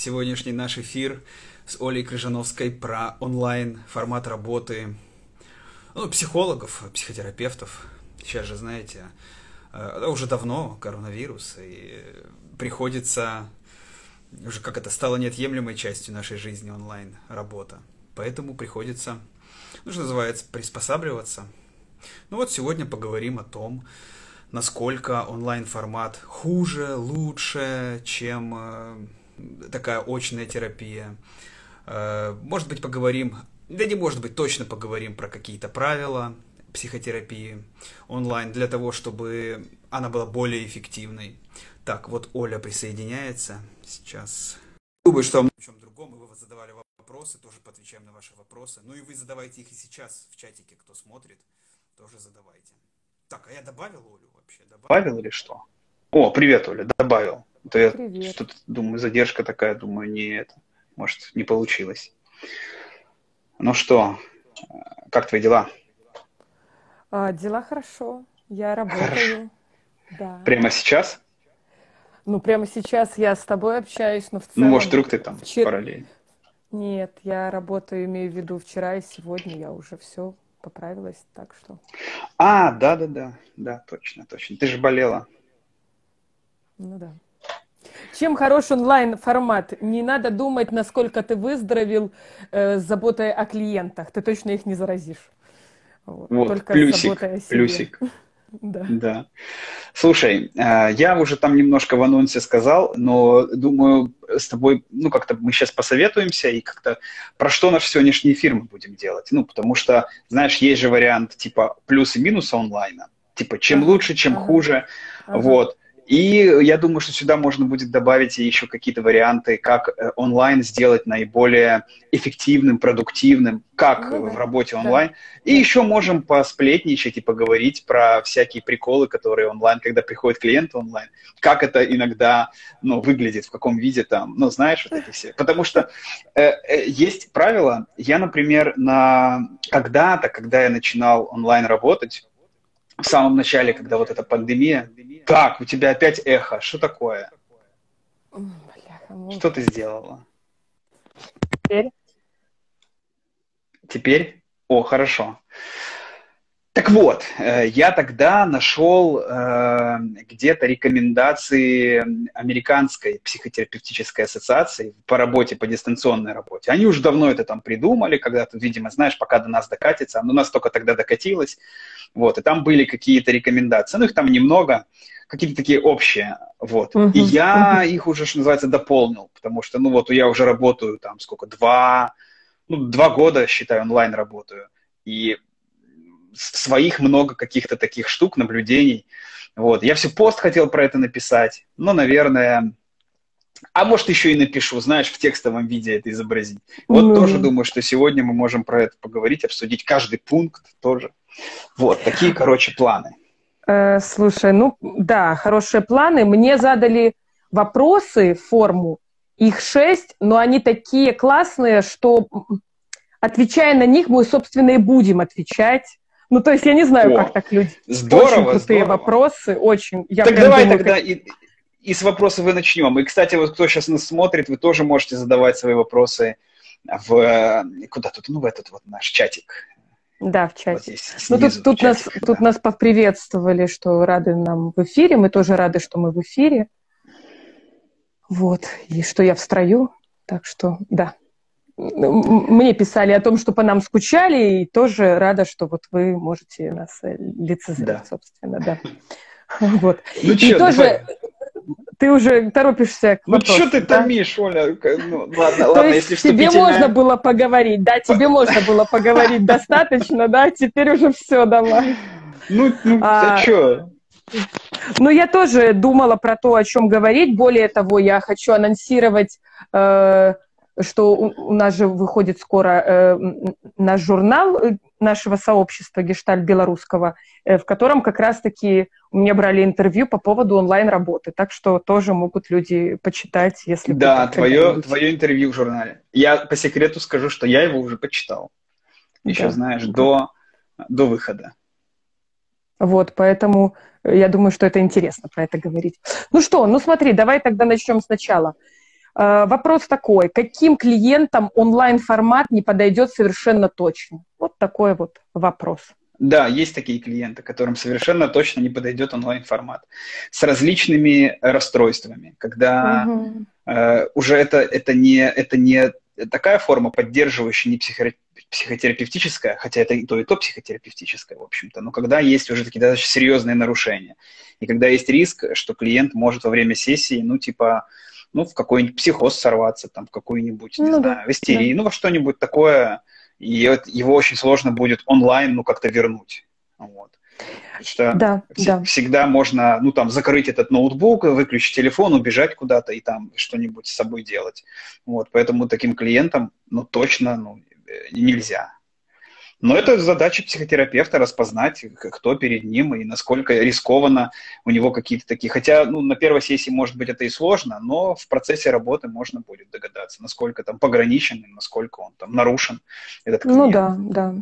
сегодняшний наш эфир с Олей Крыжановской про онлайн формат работы ну, психологов, психотерапевтов. Сейчас же, знаете, э, уже давно коронавирус, и приходится, уже как это стало неотъемлемой частью нашей жизни онлайн работа. Поэтому приходится, ну, что называется, приспосабливаться. Ну вот сегодня поговорим о том, насколько онлайн-формат хуже, лучше, чем э, такая очная терапия. Э, может быть, поговорим, да не может быть, точно поговорим про какие-то правила психотерапии онлайн для того, чтобы она была более эффективной. Так, вот Оля присоединяется сейчас. Думаю, что о чем другом, и вы задавали вопросы, тоже поотвечаем на ваши вопросы. Ну и вы задавайте их и сейчас в чатике, кто смотрит, тоже задавайте. Так, а я добавил Олю вообще? Добавил, добавил или что? О, привет, Оля, добавил. То я что-то думаю, задержка такая, думаю, не это. Может, не получилось. Ну что, как твои дела? А, дела хорошо. Я работаю. Хорошо. Да. Прямо сейчас? Ну, прямо сейчас я с тобой общаюсь, но в целом... Ну, может, вдруг ты там вчера... параллельно? Нет, я работаю, имею в виду вчера и сегодня я уже все поправилась, так что... А, да-да-да, да, точно, точно. Ты же болела. Ну да. Чем хорош онлайн-формат? Не надо думать, насколько ты выздоровел э, с заботой о клиентах. Ты точно их не заразишь. Вот, вот Только плюсик, плюсик. Да. да. Слушай, э, я уже там немножко в анонсе сказал, но думаю, с тобой, ну, как-то мы сейчас посоветуемся и как-то про что наш сегодняшний эфир мы будем делать. Ну, потому что, знаешь, есть же вариант типа плюс и минус онлайна. Типа, чем лучше, чем ага. хуже. Ага. Вот. И я думаю, что сюда можно будет добавить еще какие-то варианты, как э, онлайн сделать наиболее эффективным, продуктивным, как ну, в работе онлайн. Да. И еще можем посплетничать и поговорить про всякие приколы, которые онлайн, когда приходит клиент онлайн, как это иногда ну, выглядит, в каком виде там, ну, знаешь, вот эти все. Потому что э, э, есть правила. Я, например, на когда-то, когда я начинал онлайн работать, в самом начале, когда вот эта пандемия. Так, у тебя опять эхо. Что такое? Что ты сделала? Теперь? Теперь? О, хорошо. Так вот, э, я тогда нашел э, где-то рекомендации Американской психотерапевтической ассоциации по работе, по дистанционной работе. Они уже давно это там придумали, когда тут, видимо, знаешь, пока до нас докатится, но у нас только тогда докатилось. Вот, и там были какие-то рекомендации, ну их там немного, какие-то такие общие, вот. Uh-huh, и я uh-huh. их уже, что называется, дополнил, потому что, ну вот, я уже работаю там сколько, два, ну, два года, считаю, онлайн работаю. И своих много каких-то таких штук, наблюдений. Вот. Я все пост хотел про это написать, но, наверное, а может, еще и напишу, знаешь, в текстовом виде это изобразить. Вот mm-hmm. тоже думаю, что сегодня мы можем про это поговорить, обсудить каждый пункт тоже. Вот, такие, короче, планы. Э, слушай, ну да, хорошие планы. Мне задали вопросы, форму, их шесть, но они такие классные, что отвечая на них, мы, собственно, и будем отвечать. Ну, то есть я не знаю, О, как так люди. Здорово, Очень крутые здорово. вопросы, очень. Я так давай думаю, тогда как... и, и с вопросов и начнем. И, кстати, вот кто сейчас нас смотрит, вы тоже можете задавать свои вопросы в э, куда тут, ну, в этот вот наш чатик. Да, в чате. Вот здесь, ну, тут, тут, чатик, нас, да. тут нас поприветствовали, что рады нам в эфире. Мы тоже рады, что мы в эфире. Вот. И что я в строю. Так что, да мне писали о том, что по нам скучали, и тоже рада, что вот вы можете нас э, лицезреть, да. собственно, да. Вот. Ну, и чё, тоже ты уже торопишься к вопросу. Ну, что ты да? томишь, Оля? Ну, ладно, То ладно, есть если тебе можно было поговорить, да, тебе можно было поговорить достаточно, да, теперь уже все, давай. Ну, ну а, а что? Ну, я тоже думала про то, о чем говорить. Более того, я хочу анонсировать э, что у, у нас же выходит скоро э, наш журнал э, нашего сообщества Гештальт Белорусского, э, в котором как раз-таки у меня брали интервью по поводу онлайн-работы, так что тоже могут люди почитать, если... Да, твое, твое интервью в журнале. Я по секрету скажу, что я его уже почитал. Еще, да. знаешь, до, до выхода. Вот, поэтому я думаю, что это интересно про это говорить. Ну что, ну смотри, давай тогда начнем сначала. Э, вопрос такой, каким клиентам онлайн-формат не подойдет совершенно точно? Вот такой вот вопрос. Да, есть такие клиенты, которым совершенно точно не подойдет онлайн-формат с различными расстройствами, когда угу. э, уже это, это, не, это не такая форма, поддерживающая не психо психотерапевтическая, хотя это и то, и то психотерапевтическое, в общем-то, но когда есть уже такие достаточно серьезные нарушения, и когда есть риск, что клиент может во время сессии, ну, типа, ну, в какой-нибудь психоз сорваться, там, в какую-нибудь, не ну, знаю, в истерии, да. ну, во что-нибудь такое, и его очень сложно будет онлайн, ну, как-то вернуть. Вот. Потому что да, вс- да. всегда можно, ну, там, закрыть этот ноутбук, выключить телефон, убежать куда-то и там что-нибудь с собой делать. Вот, поэтому таким клиентам, ну, точно, ну, э, нельзя. Но это задача психотерапевта распознать, кто перед ним и насколько рискованно у него какие-то такие. Хотя ну, на первой сессии, может быть, это и сложно, но в процессе работы можно будет догадаться, насколько там пограничен, насколько он там нарушен, этот клиент. Ну да, да.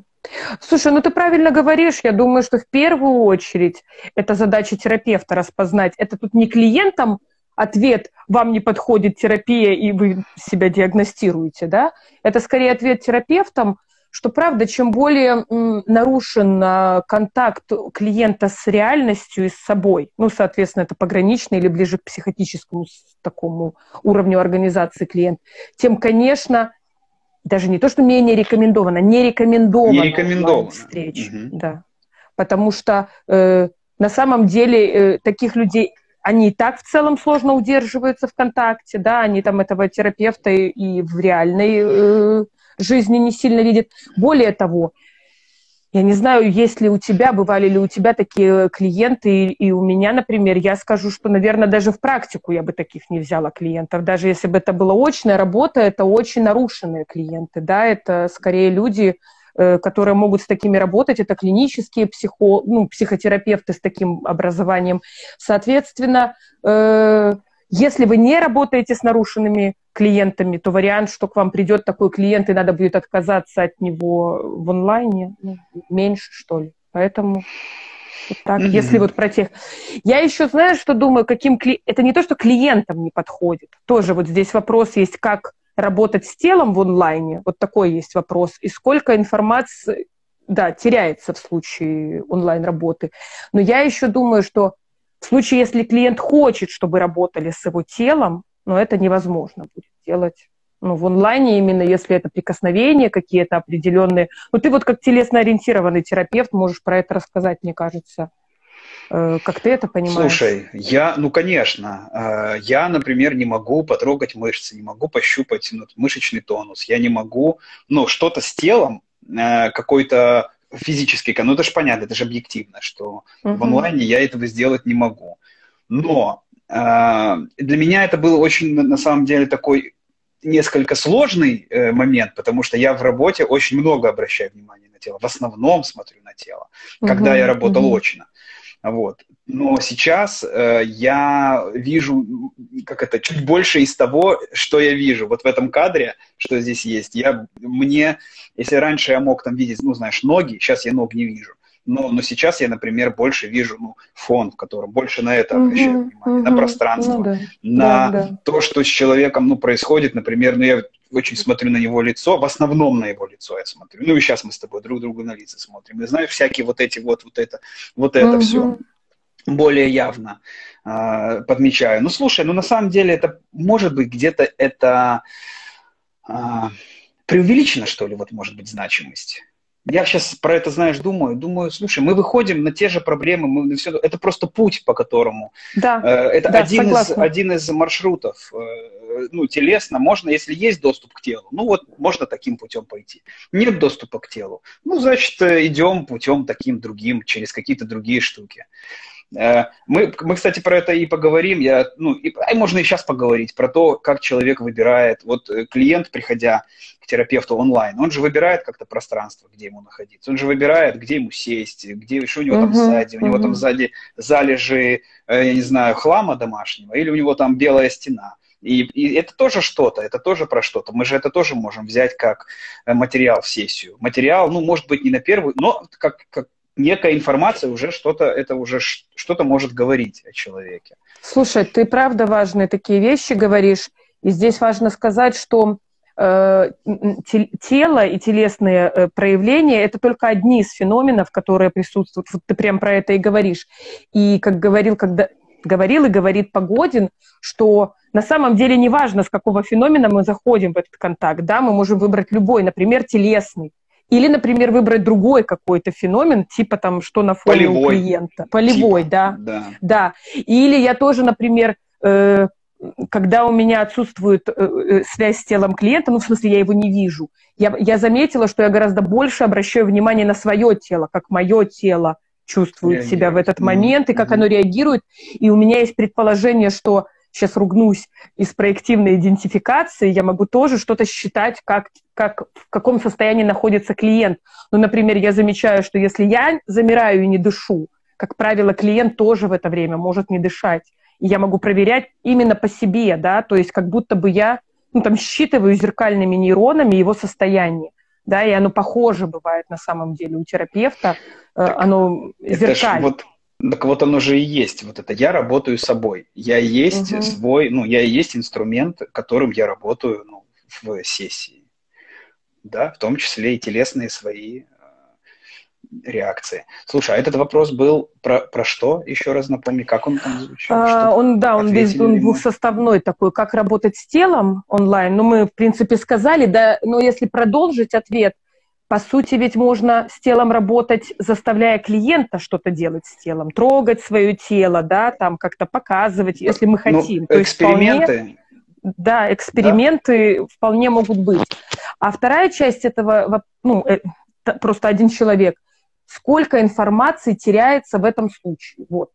Слушай, ну ты правильно говоришь. Я думаю, что в первую очередь это задача терапевта распознать. Это тут не клиентам ответ «вам не подходит терапия, и вы себя диагностируете», да? Это скорее ответ терапевтам, что правда, чем более нарушен а, контакт клиента с реальностью и с собой, ну, соответственно, это пограничный или ближе к психотическому такому уровню организации клиент, тем, конечно, даже не то, что менее рекомендовано, не рекомендовано, не рекомендовано. встреч, угу. да, потому что э, на самом деле э, таких людей они и так в целом сложно удерживаются в контакте, да, они там этого терапевта и, и в реальной э, жизни не сильно видит. Более того, я не знаю, есть ли у тебя, бывали ли у тебя такие клиенты, и, и у меня, например, я скажу, что, наверное, даже в практику я бы таких не взяла клиентов. Даже если бы это была очная работа, это очень нарушенные клиенты, да, это скорее люди, э, которые могут с такими работать, это клинические психо, ну, психотерапевты с таким образованием. Соответственно, э, если вы не работаете с нарушенными клиентами, то вариант, что к вам придет такой клиент, и надо будет отказаться от него в онлайне, ну, меньше, что ли. Поэтому вот так, mm-hmm. если вот про тех... Я еще, знаю, что думаю, каким... Кли... Это не то, что клиентам не подходит. Тоже вот здесь вопрос есть, как работать с телом в онлайне. Вот такой есть вопрос. И сколько информации, да, теряется в случае онлайн-работы. Но я еще думаю, что в случае, если клиент хочет, чтобы работали с его телом, но это невозможно будет делать ну, в онлайне именно, если это прикосновения какие-то определенные. Ну, ты вот как телесно-ориентированный терапевт можешь про это рассказать, мне кажется. Э, как ты это понимаешь? Слушай, я, ну, конечно, э, я, например, не могу потрогать мышцы, не могу пощупать ну, мышечный тонус, я не могу, ну, что-то с телом, э, какой-то физический, ну это же понятно, это же объективно, что uh-huh. в онлайне я этого сделать не могу. Но э, для меня это был очень, на самом деле, такой несколько сложный э, момент, потому что я в работе очень много обращаю внимания на тело, в основном смотрю на тело, uh-huh. когда я работал uh-huh. очно. Вот. Но сейчас э, я вижу, как это, чуть больше из того, что я вижу. Вот в этом кадре, что здесь есть, я, мне, если раньше я мог там видеть, ну, знаешь, ноги, сейчас я ног не вижу. Но, но сейчас я, например, больше вижу ну, фон, в котором больше на это обращаю uh-huh, внимание, uh-huh. на пространство, ну, да. на да, да. то, что с человеком ну, происходит. Например, ну, я очень смотрю на его лицо, в основном на его лицо я смотрю. Ну и сейчас мы с тобой друг другу на лица смотрим. И знаешь, всякие вот эти вот, вот это, вот это uh-huh. все более явно э, подмечаю. Ну, слушай, ну на самом деле это, может быть, где-то это э, преувеличено, что ли, вот может быть значимость. Я сейчас про это, знаешь, думаю, думаю, слушай, мы выходим на те же проблемы, мы все, это просто путь, по которому. Да. Э, это да, один, из, один из маршрутов. Э, ну, телесно можно, если есть доступ к телу, ну вот можно таким путем пойти. Нет доступа к телу, ну, значит, идем путем таким другим, через какие-то другие штуки. Э, мы, мы, кстати, про это и поговорим. Я, ну, и, а можно и сейчас поговорить про то, как человек выбирает. Вот э, клиент, приходя терапевту онлайн, он же выбирает как-то пространство, где ему находиться. Он же выбирает, где ему сесть, где, что у него uh-huh, там сзади. У uh-huh. него там сзади залежи, э, я не знаю, хлама домашнего, или у него там белая стена. И, и это тоже что-то, это тоже про что-то. Мы же это тоже можем взять как материал в сессию. Материал, ну, может быть, не на первую, но как, как некая информация уже что-то, это уже что-то может говорить о человеке. Слушай, ты правда важные такие вещи говоришь. И здесь важно сказать, что э, тело и телесные э, проявления – это только одни из феноменов, которые присутствуют. Вот ты прям про это и говоришь. И как говорил, когда говорил и говорит Погодин, что на самом деле не важно, с какого феномена мы заходим в этот контакт. Да? Мы можем выбрать любой, например, телесный. Или, например, выбрать другой какой-то феномен, типа там, что на фоне Полевой. у клиента. Полевой, типа, да. да. Да. Или я тоже, например, э, когда у меня отсутствует э, э, связь с телом клиента, ну, в смысле, я его не вижу, я, я заметила, что я гораздо больше обращаю внимание на свое тело, как мое тело чувствует реагирует. себя в этот момент, и как mm-hmm. оно реагирует. И у меня есть предположение, что сейчас ругнусь, из проективной идентификации я могу тоже что-то считать, как, как, в каком состоянии находится клиент. Ну, например, я замечаю, что если я замираю и не дышу, как правило, клиент тоже в это время может не дышать я могу проверять именно по себе, да, то есть как будто бы я, ну, там, считываю зеркальными нейронами его состояние, да, и оно похоже бывает на самом деле у терапевта, э, так оно зеркально. Вот, так вот оно же и есть, вот это я работаю собой, я есть угу. свой, ну, я и есть инструмент, которым я работаю ну, в сессии, да, в том числе и телесные свои реакции. Слушай, а этот вопрос был про, про что? Еще раз напомни, как он там звучал? А, он, да, он, без, он двухсоставной такой, как работать с телом онлайн. Ну, мы, в принципе, сказали, да, но если продолжить ответ, по сути, ведь можно с телом работать, заставляя клиента что-то делать с телом, трогать свое тело, да, там как-то показывать, если мы ну, хотим. Ну, эксперименты. Есть, вполне, да, эксперименты да? вполне могут быть. А вторая часть этого, ну, э, просто один человек – сколько информации теряется в этом случае. Вот.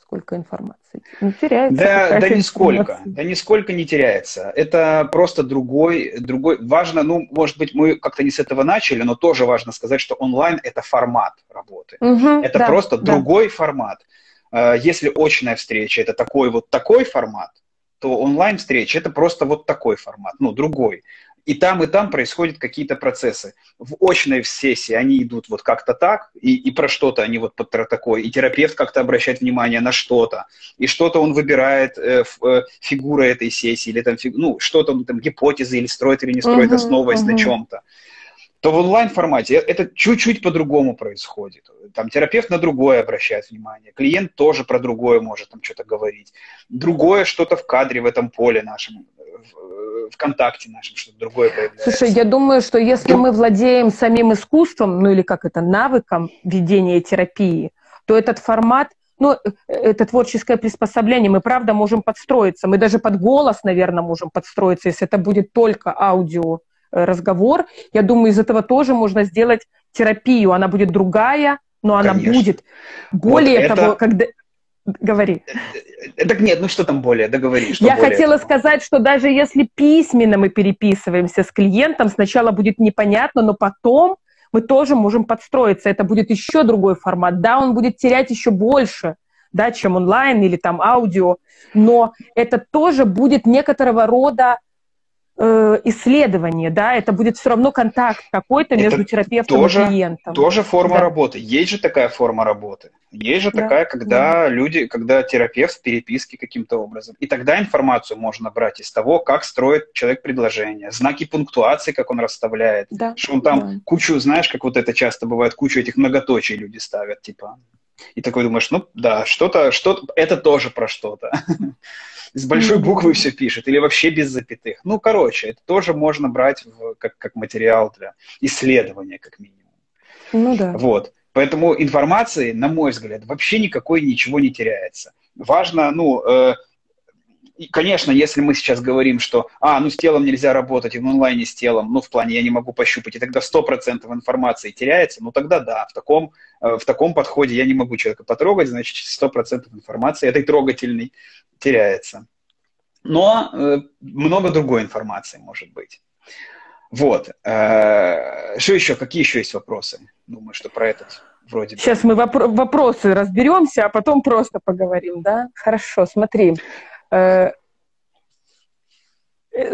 Сколько информации. Не теряется. Да, да нисколько. Да нисколько не теряется. Это просто другой, другой. Важно, ну, может быть, мы как-то не с этого начали, но тоже важно сказать, что онлайн это формат работы. Угу, это да, просто да. другой формат. Э, если очная встреча это такой вот такой формат, то онлайн встреча это просто вот такой формат, ну, другой и там, и там происходят какие-то процессы. В очной сессии они идут вот как-то так, и, и про что-то они вот про такое, и терапевт как-то обращает внимание на что-то, и что-то он выбирает э, э, фигуры этой сессии, или там, фиг, ну, что-то там гипотезы, или строит, или не строит, uh-huh, основываясь uh-huh. на чем-то то в онлайн-формате это чуть-чуть по-другому происходит. Там терапевт на другое обращает внимание, клиент тоже про другое может там что-то говорить. Другое что-то в кадре в этом поле нашем ВКонтакте нашем, что-то другое появляется. Слушай, я думаю, что если мы владеем самим искусством, ну или как это, навыком ведения терапии, то этот формат, ну, это творческое приспособление, мы, правда, можем подстроиться. Мы даже под голос, наверное, можем подстроиться, если это будет только аудио э, разговор. Я думаю, из этого тоже можно сделать терапию. Она будет другая, но она Конечно. будет. Более вот того, это... когда... Говори. Э, так нет, ну что там более, договори. Что Я более хотела того? сказать, что даже если письменно мы переписываемся с клиентом, сначала будет непонятно, но потом мы тоже можем подстроиться. Это будет еще другой формат. Да, он будет терять еще больше, да, чем онлайн или там аудио, но это тоже будет некоторого рода э, исследование, да, это будет все равно контакт какой-то между это терапевтом тоже, и клиентом. Тоже форма да. работы. Есть же такая форма работы. Есть же да. такая, когда да. люди, когда терапевт в переписке каким-то образом. И тогда информацию можно брать из того, как строит человек предложение, знаки пунктуации, как он расставляет, да. что он там да. кучу, знаешь, как вот это часто бывает, кучу этих многоточий люди ставят, типа. И такой думаешь, ну да, что-то, что это тоже про что-то. с большой буквы все пишет, или вообще без запятых. Ну, короче, это тоже можно брать в, как, как материал для исследования, как минимум. Ну да. Вот. Поэтому информации, на мой взгляд, вообще никакой ничего не теряется. Важно, ну, э, конечно, если мы сейчас говорим, что, а, ну, с телом нельзя работать, и в онлайне с телом, ну, в плане я не могу пощупать, и тогда 100% информации теряется, ну, тогда да, в таком, э, в таком подходе я не могу человека потрогать, значит, 100% информации этой трогательной теряется. Но э, много другой информации может быть. Вот. Э, что еще? Какие еще есть вопросы? Думаю, что про этот вроде Сейчас мы вопро- вопросы разберемся, а потом просто поговорим, да? Хорошо, смотри. Э,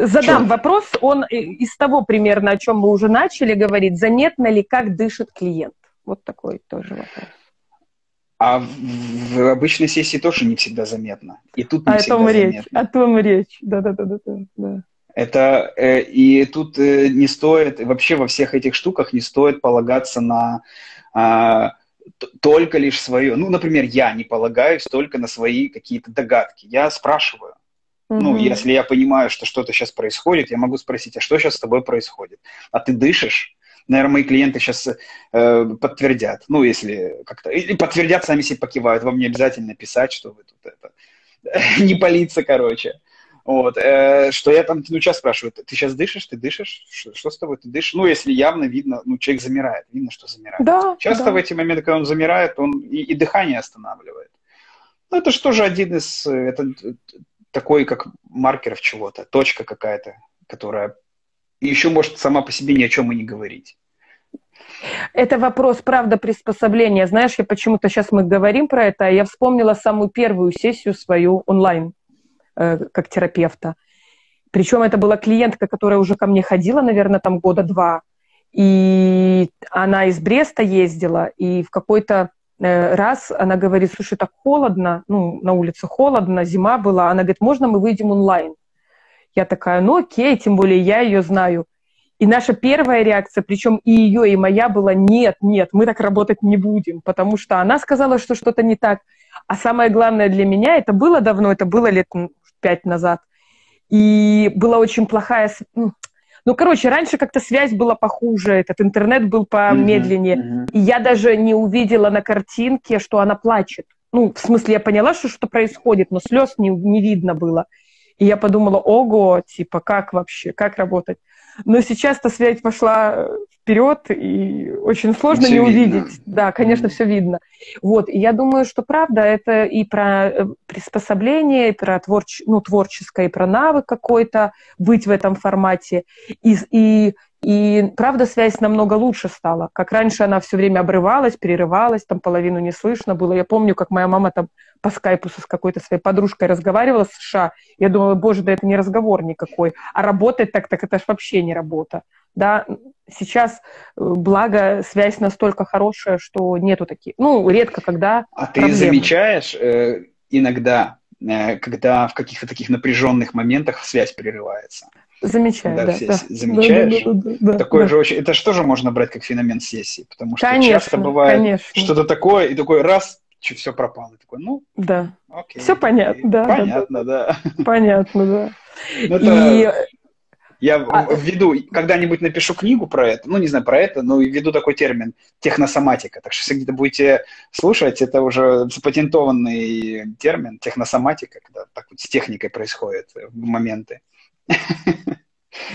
задам вопрос, он из того примерно, о чем мы уже начали говорить. Заметно ли, как дышит клиент? Вот такой тоже вопрос. А в, в обычной сессии тоже не всегда заметно. И тут не а всегда о том заметно. речь, о том речь. Да-да-да. да. Это э, и тут э, не стоит, вообще во всех этих штуках не стоит полагаться на э, только лишь свое. Ну, например, я не полагаюсь только на свои какие-то догадки. Я спрашиваю. Mm-hmm. Ну, если я понимаю, что что-то сейчас происходит, я могу спросить, а что сейчас с тобой происходит? А ты дышишь? Наверное, мои клиенты сейчас э, подтвердят. Ну, если как-то... Или подтвердят, сами себе покивают. Вам не обязательно писать, что вы тут это... не палиться, короче. Вот, э, что я там, ну, сейчас спрашиваю, ты сейчас дышишь, ты дышишь, что, что с тобой, ты дышишь? Ну, если явно видно, ну, человек замирает, видно, что замирает. Да, Часто да. в эти моменты, когда он замирает, он и, и дыхание останавливает. Ну, это же тоже один из, это такой, как маркеров чего-то, точка какая-то, которая еще может сама по себе ни о чем и не говорить. Это вопрос, правда, приспособления. Знаешь, я почему-то сейчас мы говорим про это, а я вспомнила самую первую сессию свою онлайн Э, как терапевта. Причем это была клиентка, которая уже ко мне ходила, наверное, там года два. И она из Бреста ездила, и в какой-то э, раз она говорит, слушай, так холодно, ну, на улице холодно, зима была. Она говорит, можно мы выйдем онлайн? Я такая, ну окей, тем более я ее знаю. И наша первая реакция, причем и ее, и моя была, нет, нет, мы так работать не будем, потому что она сказала, что что-то не так. А самое главное для меня, это было давно, это было лет пять назад. И была очень плохая... Ну, короче, раньше как-то связь была похуже, этот интернет был помедленнее. Mm-hmm, mm-hmm. И я даже не увидела на картинке, что она плачет. Ну, в смысле, я поняла, что что-то происходит, но слез не, не видно было. И я подумала, ого, типа, как вообще, как работать? Но сейчас-то связь пошла вперед, и очень сложно все не видно. увидеть. Да, конечно, mm-hmm. все видно. Вот, и я думаю, что правда, это и про э, приспособление, и про творч... ну, творческое, и про навык какой-то быть в этом формате. И, и и, правда, связь намного лучше стала. Как раньше она все время обрывалась, перерывалась, там половину не слышно было. Я помню, как моя мама там по скайпу с какой-то своей подружкой разговаривала в США. Я думала, боже, да это не разговор никакой. А работать так, так это ж вообще не работа. Да, сейчас, э, благо, связь настолько хорошая, что нету таких. Ну, редко когда. А проблемы. ты замечаешь э, иногда, э, когда в каких-то таких напряженных моментах связь прерывается? Замечаю, да. Все да. Замечаешь? Да, да, да, да, Такое да. же очень... Это же тоже можно брать как феномен сессии, потому что конечно, часто бывает что-то такое, и такой раз, все пропало. И такой, ну, да. окей. Все понятно, да. Понятно, да. да. Понятно, да. Ну. И... Я а... введу, когда-нибудь напишу книгу про это, ну, не знаю, про это, но введу такой термин техносоматика. Так что, если где-то будете слушать, это уже запатентованный термин техносоматика, когда так вот с техникой происходят моменты.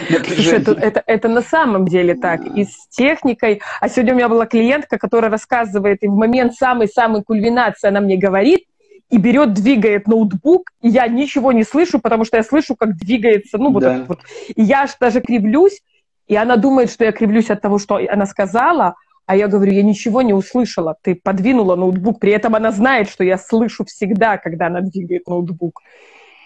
Слушай, это, это, это на самом деле так. И с техникой. А сегодня у меня была клиентка, которая рассказывает, и в момент самой-самой кульминации она мне говорит, и берет, двигает ноутбук, и я ничего не слышу, потому что я слышу, как двигается, ну, вот, да. вот. И я аж даже кривлюсь, и она думает, что я кривлюсь от того, что она сказала, а я говорю, я ничего не услышала, ты подвинула ноутбук, при этом она знает, что я слышу всегда, когда она двигает ноутбук.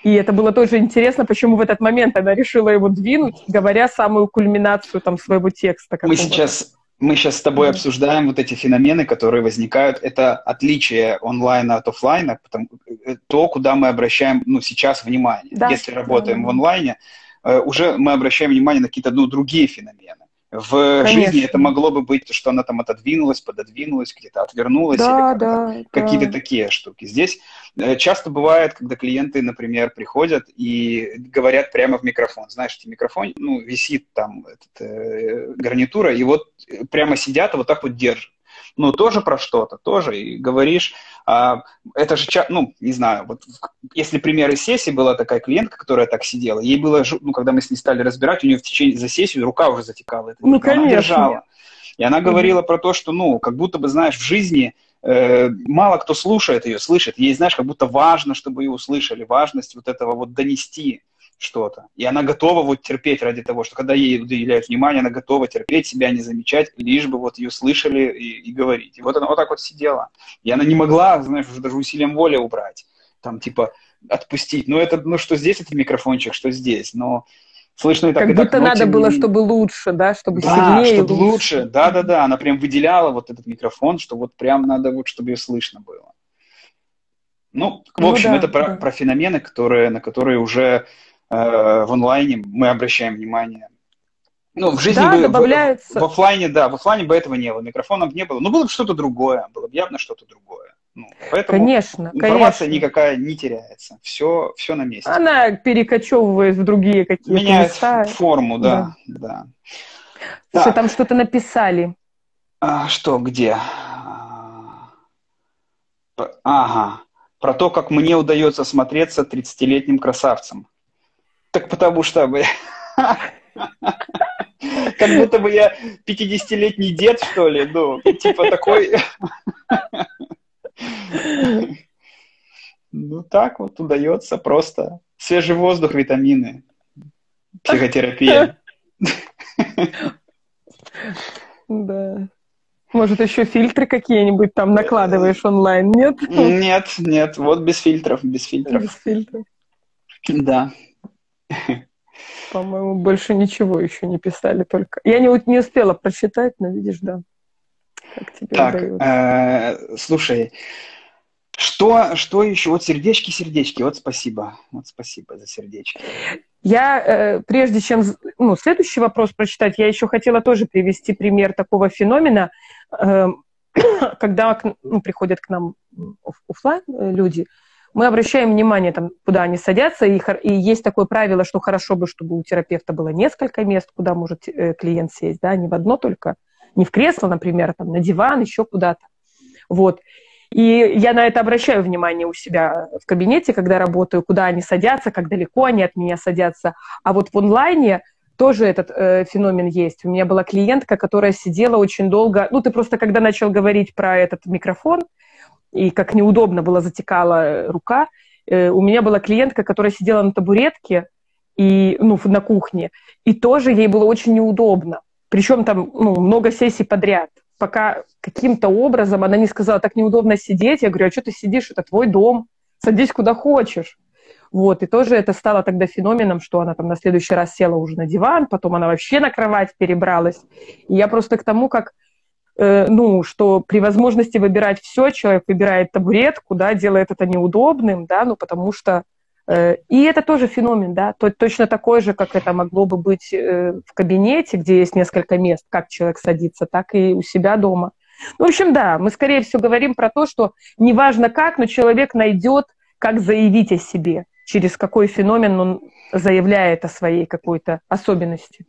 И это было тоже интересно, почему в этот момент она решила его двинуть, говоря самую кульминацию там своего текста. Мы сейчас, мы сейчас с тобой обсуждаем вот эти феномены, которые возникают. Это отличие онлайна от офлайна, потому, э, то, куда мы обращаем ну, сейчас внимание. Да. Если работаем да. в онлайне, э, уже мы обращаем внимание на какие-то ну, другие феномены. В Конечно. жизни это могло бы быть, что она там отодвинулась, пододвинулась, где-то отвернулась, да, или да, какие-то да. такие штуки. Здесь э, часто бывает, когда клиенты, например, приходят и говорят прямо в микрофон. Знаешь, микрофон, ну, висит там этот, э, гарнитура, и вот прямо сидят и вот так вот держат ну, тоже про что-то, тоже, и говоришь, а, это же, ну, не знаю, вот если пример из сессии была такая клиентка, которая так сидела, ей было, ну, когда мы с ней стали разбирать, у нее в течение, за сессию рука уже затекала. Это, ну, конечно. Она держала. И она говорила mm-hmm. про то, что, ну, как будто бы, знаешь, в жизни э, мало кто слушает ее, слышит. Ей, знаешь, как будто важно, чтобы ее услышали, важность вот этого вот донести что-то. И она готова вот терпеть ради того, что когда ей уделяют внимание, она готова терпеть, себя не замечать, лишь бы вот ее слышали и, и говорить. И вот она вот так вот сидела. И она не могла, знаешь, уже даже усилием воли убрать. Там типа отпустить. Ну это, ну что здесь это микрофончик, что здесь. Но слышно и так, как и будто так, надо было, чтобы лучше, да, чтобы да, сильнее. чтобы лучше. Да, да, да. Она прям выделяла вот этот микрофон, что вот прям надо вот, чтобы ее слышно было. Ну, в ну общем, ну, да, это про, да. про феномены, которые, на которые уже э, в онлайне мы обращаем внимание. Ну, в жизни да, бы, добавляется... в, в офлайне, да, в офлайне бы этого не было, микрофонов не было. Ну, было бы что-то другое, было бы явно что-то другое. Ну, поэтому конечно, информация конечно. никакая не теряется. Все, все на месте. Она перекочевывает в другие какие-то Меняет места. форму, да. да. да. Слушай, так. там что-то написали. А, что, где? Ага. Про то, как мне удается смотреться 30-летним красавцем. Так потому что... Как будто бы я 50-летний дед, что ли, ну, типа такой... Ну, так вот удается просто. Свежий воздух, витамины, психотерапия. Да. Может, еще фильтры какие-нибудь там накладываешь онлайн, нет? Нет, нет, вот без фильтров, без фильтров. Без фильтров. Да. По-моему, больше ничего еще не писали, только... Я не, не успела прочитать, но видишь, да. Как тебе так, э, слушай, что, что еще? Вот сердечки, сердечки. Вот спасибо. Вот спасибо за сердечки. Я, э, прежде чем ну, следующий вопрос прочитать, я еще хотела тоже привести пример такого феномена, э, когда ну, приходят к нам офлайн э, люди, мы обращаем внимание, там, куда они садятся, и, и есть такое правило, что хорошо бы, чтобы у терапевта было несколько мест, куда может э, клиент сесть, да, не в одно только, не в кресло, например, там, на диван, еще куда-то. Вот. И я на это обращаю внимание у себя в кабинете, когда работаю, куда они садятся, как далеко они от меня садятся. А вот в онлайне тоже этот э, феномен есть. У меня была клиентка, которая сидела очень долго. Ну, ты просто когда начал говорить про этот микрофон, и как неудобно было затекала э, рука. Э, у меня была клиентка, которая сидела на табуретке и, ну, на кухне, и тоже ей было очень неудобно. Причем там ну, много сессий подряд. Пока каким-то образом она не сказала, так неудобно сидеть. Я говорю, а что ты сидишь? Это твой дом. Садись куда хочешь. Вот, и тоже это стало тогда феноменом, что она там на следующий раз села уже на диван, потом она вообще на кровать перебралась. И я просто к тому, как ну, что при возможности выбирать все, человек выбирает табуретку, да, делает это неудобным, да, ну, потому что э, и это тоже феномен, да, то, точно такой же, как это могло бы быть э, в кабинете, где есть несколько мест, как человек садится, так и у себя дома. Ну, в общем, да, мы, скорее всего, говорим про то, что неважно как, но человек найдет, как заявить о себе, через какой феномен он заявляет о своей какой-то особенности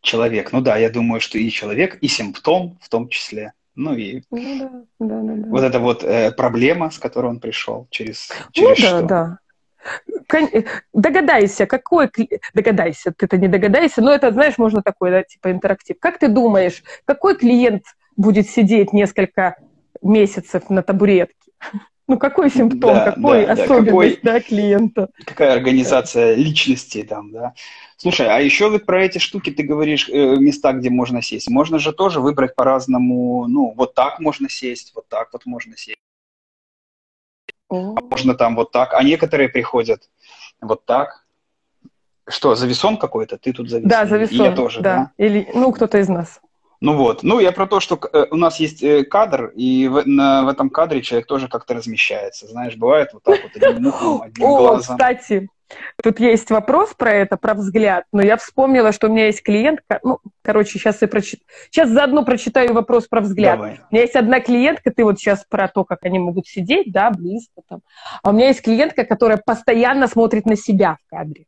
человек. Ну да, я думаю, что и человек, и симптом в том числе. Ну и ну, да, да, да, да. вот эта вот э, проблема, с которой он пришел, через, через ну, что. Да, да. Догадайся, какой... Догадайся, ты-то не догадайся, но это, знаешь, можно такой, да, типа интерактив. Как ты думаешь, какой клиент будет сидеть несколько месяцев на табуретке? Ну, какой симптом, да, какой да, особенность да, какой, да, клиента? Какая организация личности там, да? Слушай, а еще вот про эти штуки ты говоришь, э, места, где можно сесть. Можно же тоже выбрать по-разному, ну, вот так можно сесть, вот так вот можно сесть. А можно там вот так, а некоторые приходят вот так. Что, зависон какой-то? Ты тут завис? Да, зависон. И я тоже, да? да? Или, ну, кто-то из нас. Ну вот, ну я про то, что э, у нас есть э, кадр, и в, на, в этом кадре человек тоже как-то размещается. Знаешь, бывает вот так вот одним ухом, одним О, глазом. кстати, тут есть вопрос про это, про взгляд, но я вспомнила, что у меня есть клиентка, ну, короче, сейчас я прочитаю, сейчас заодно прочитаю вопрос про взгляд. Давай. У меня есть одна клиентка, ты вот сейчас про то, как они могут сидеть, да, близко там, а у меня есть клиентка, которая постоянно смотрит на себя в кадре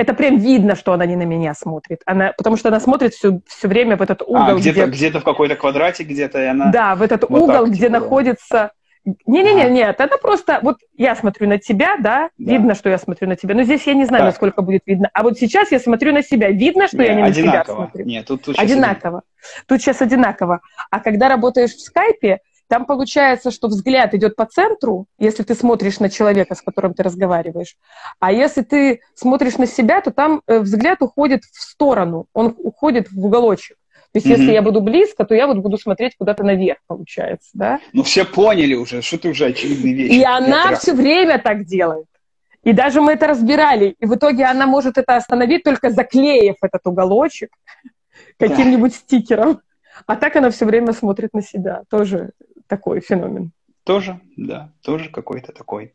это прям видно, что она не на меня смотрит. Она, потому что она смотрит все, все время в этот угол. А, где-то, где... где-то в какой-то квадрате, где-то и она... Да, в этот вот угол, так, где типа, находится... Не-не-не, ага. нет, это просто... Вот я смотрю на тебя, да, да, видно, что я смотрю на тебя. Но здесь я не знаю, так. насколько будет видно. А вот сейчас я смотрю на себя. Видно, что не, я не одинаково. на тебя смотрю? Нет, тут, тут одинаково. Один... Тут сейчас одинаково. А когда работаешь в скайпе, там получается, что взгляд идет по центру, если ты смотришь на человека, с которым ты разговариваешь. А если ты смотришь на себя, то там э, взгляд уходит в сторону, он уходит в уголочек. То есть, mm-hmm. если я буду близко, то я вот буду смотреть куда-то наверх, получается, да? Ну, все поняли уже, что ты уже очевидные вещи. И она все время так делает. И даже мы это разбирали. И в итоге она может это остановить, только заклеив этот уголочек каким-нибудь стикером. А так она все время смотрит на себя. Тоже такой феномен. Тоже, да, тоже какой-то такой.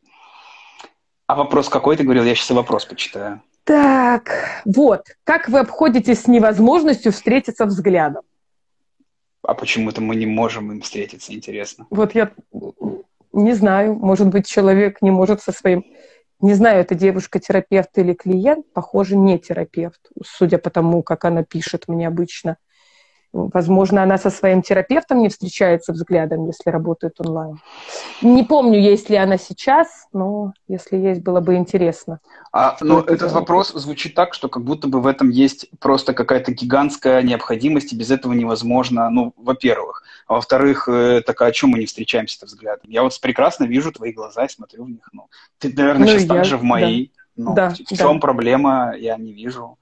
А вопрос какой ты говорил? Я сейчас и вопрос почитаю. Так, вот. Как вы обходитесь с невозможностью встретиться взглядом? А почему-то мы не можем им встретиться, интересно. Вот я не знаю, может быть, человек не может со своим... Не знаю, это девушка терапевт или клиент, похоже, не терапевт, судя по тому, как она пишет мне обычно. Возможно, она со своим терапевтом не встречается взглядом, если работает онлайн. Не помню, есть ли она сейчас, но если есть, было бы интересно. А, но этот делает. вопрос звучит так, что как будто бы в этом есть просто какая-то гигантская необходимость, и без этого невозможно, ну, во-первых. А во-вторых, э, так а о чем мы не встречаемся-то взглядом? Я вот прекрасно вижу твои глаза и смотрю в них. Ну, ты, наверное, ну, сейчас я, так же в моей. Да. Ну, да, в, в чем да. проблема, я не вижу.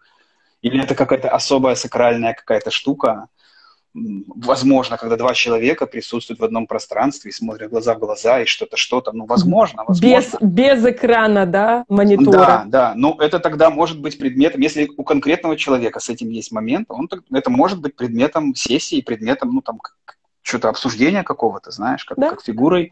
Или это какая-то особая сакральная какая-то штука, возможно, когда два человека присутствуют в одном пространстве и смотрят глаза в глаза и что-то, что-то, ну, возможно, возможно. Без, без экрана, да, монитора. Да, да, но это тогда может быть предметом, если у конкретного человека с этим есть момент, он, это может быть предметом сессии, предметом, ну, там, что-то обсуждения какого-то, знаешь, как, да? как фигурой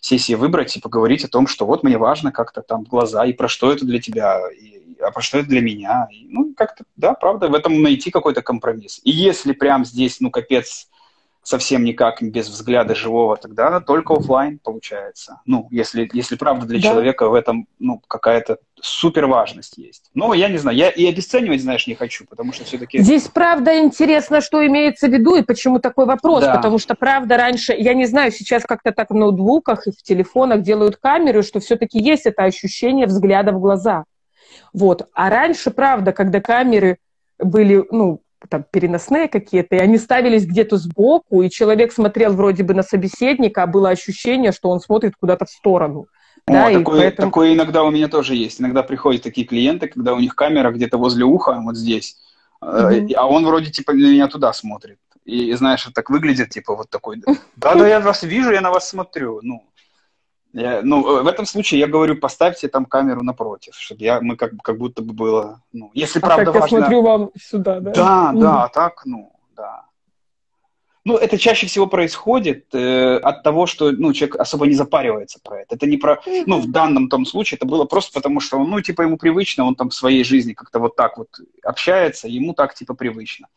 сессии выбрать и поговорить о том, что вот мне важно как-то там глаза, и про что это для тебя, и а про что это для меня? И, ну, как-то, да, правда, в этом найти какой-то компромисс. И если прям здесь, ну, капец, совсем никак без взгляда живого, тогда только офлайн получается. Ну, если, если правда для да. человека в этом ну, какая-то супер важность есть. Но я не знаю, я и обесценивать, знаешь, не хочу, потому что все-таки... Здесь, правда, интересно, что имеется в виду и почему такой вопрос, да. потому что, правда, раньше, я не знаю, сейчас как-то так в ноутбуках и в телефонах делают камеры, что все-таки есть это ощущение взгляда в глаза. Вот. А раньше, правда, когда камеры были, ну, там, переносные какие-то, и они ставились где-то сбоку, и человек смотрел вроде бы на собеседника, а было ощущение, что он смотрит куда-то в сторону. О, да, такое, поэтому... такое иногда у меня тоже есть. Иногда приходят такие клиенты, когда у них камера где-то возле уха, вот здесь, mm-hmm. а он вроде типа на меня туда смотрит. И, знаешь, так выглядит, типа, вот такой, да-да, я вас вижу, я на вас смотрю. Ну, я, ну, э, в этом случае я говорю, поставьте там камеру напротив, чтобы я, мы как, как будто бы было, ну, если а правда так важно... я смотрю вам сюда, да? Да, mm да, так, ну, да. Ну, это чаще всего происходит э, от того, что, ну, человек особо не запаривается про это. Это не про, ну, в данном том случае это было просто потому, что, ну, типа, ему привычно, он там в своей жизни как-то вот так вот общается, ему так, типа, привычно.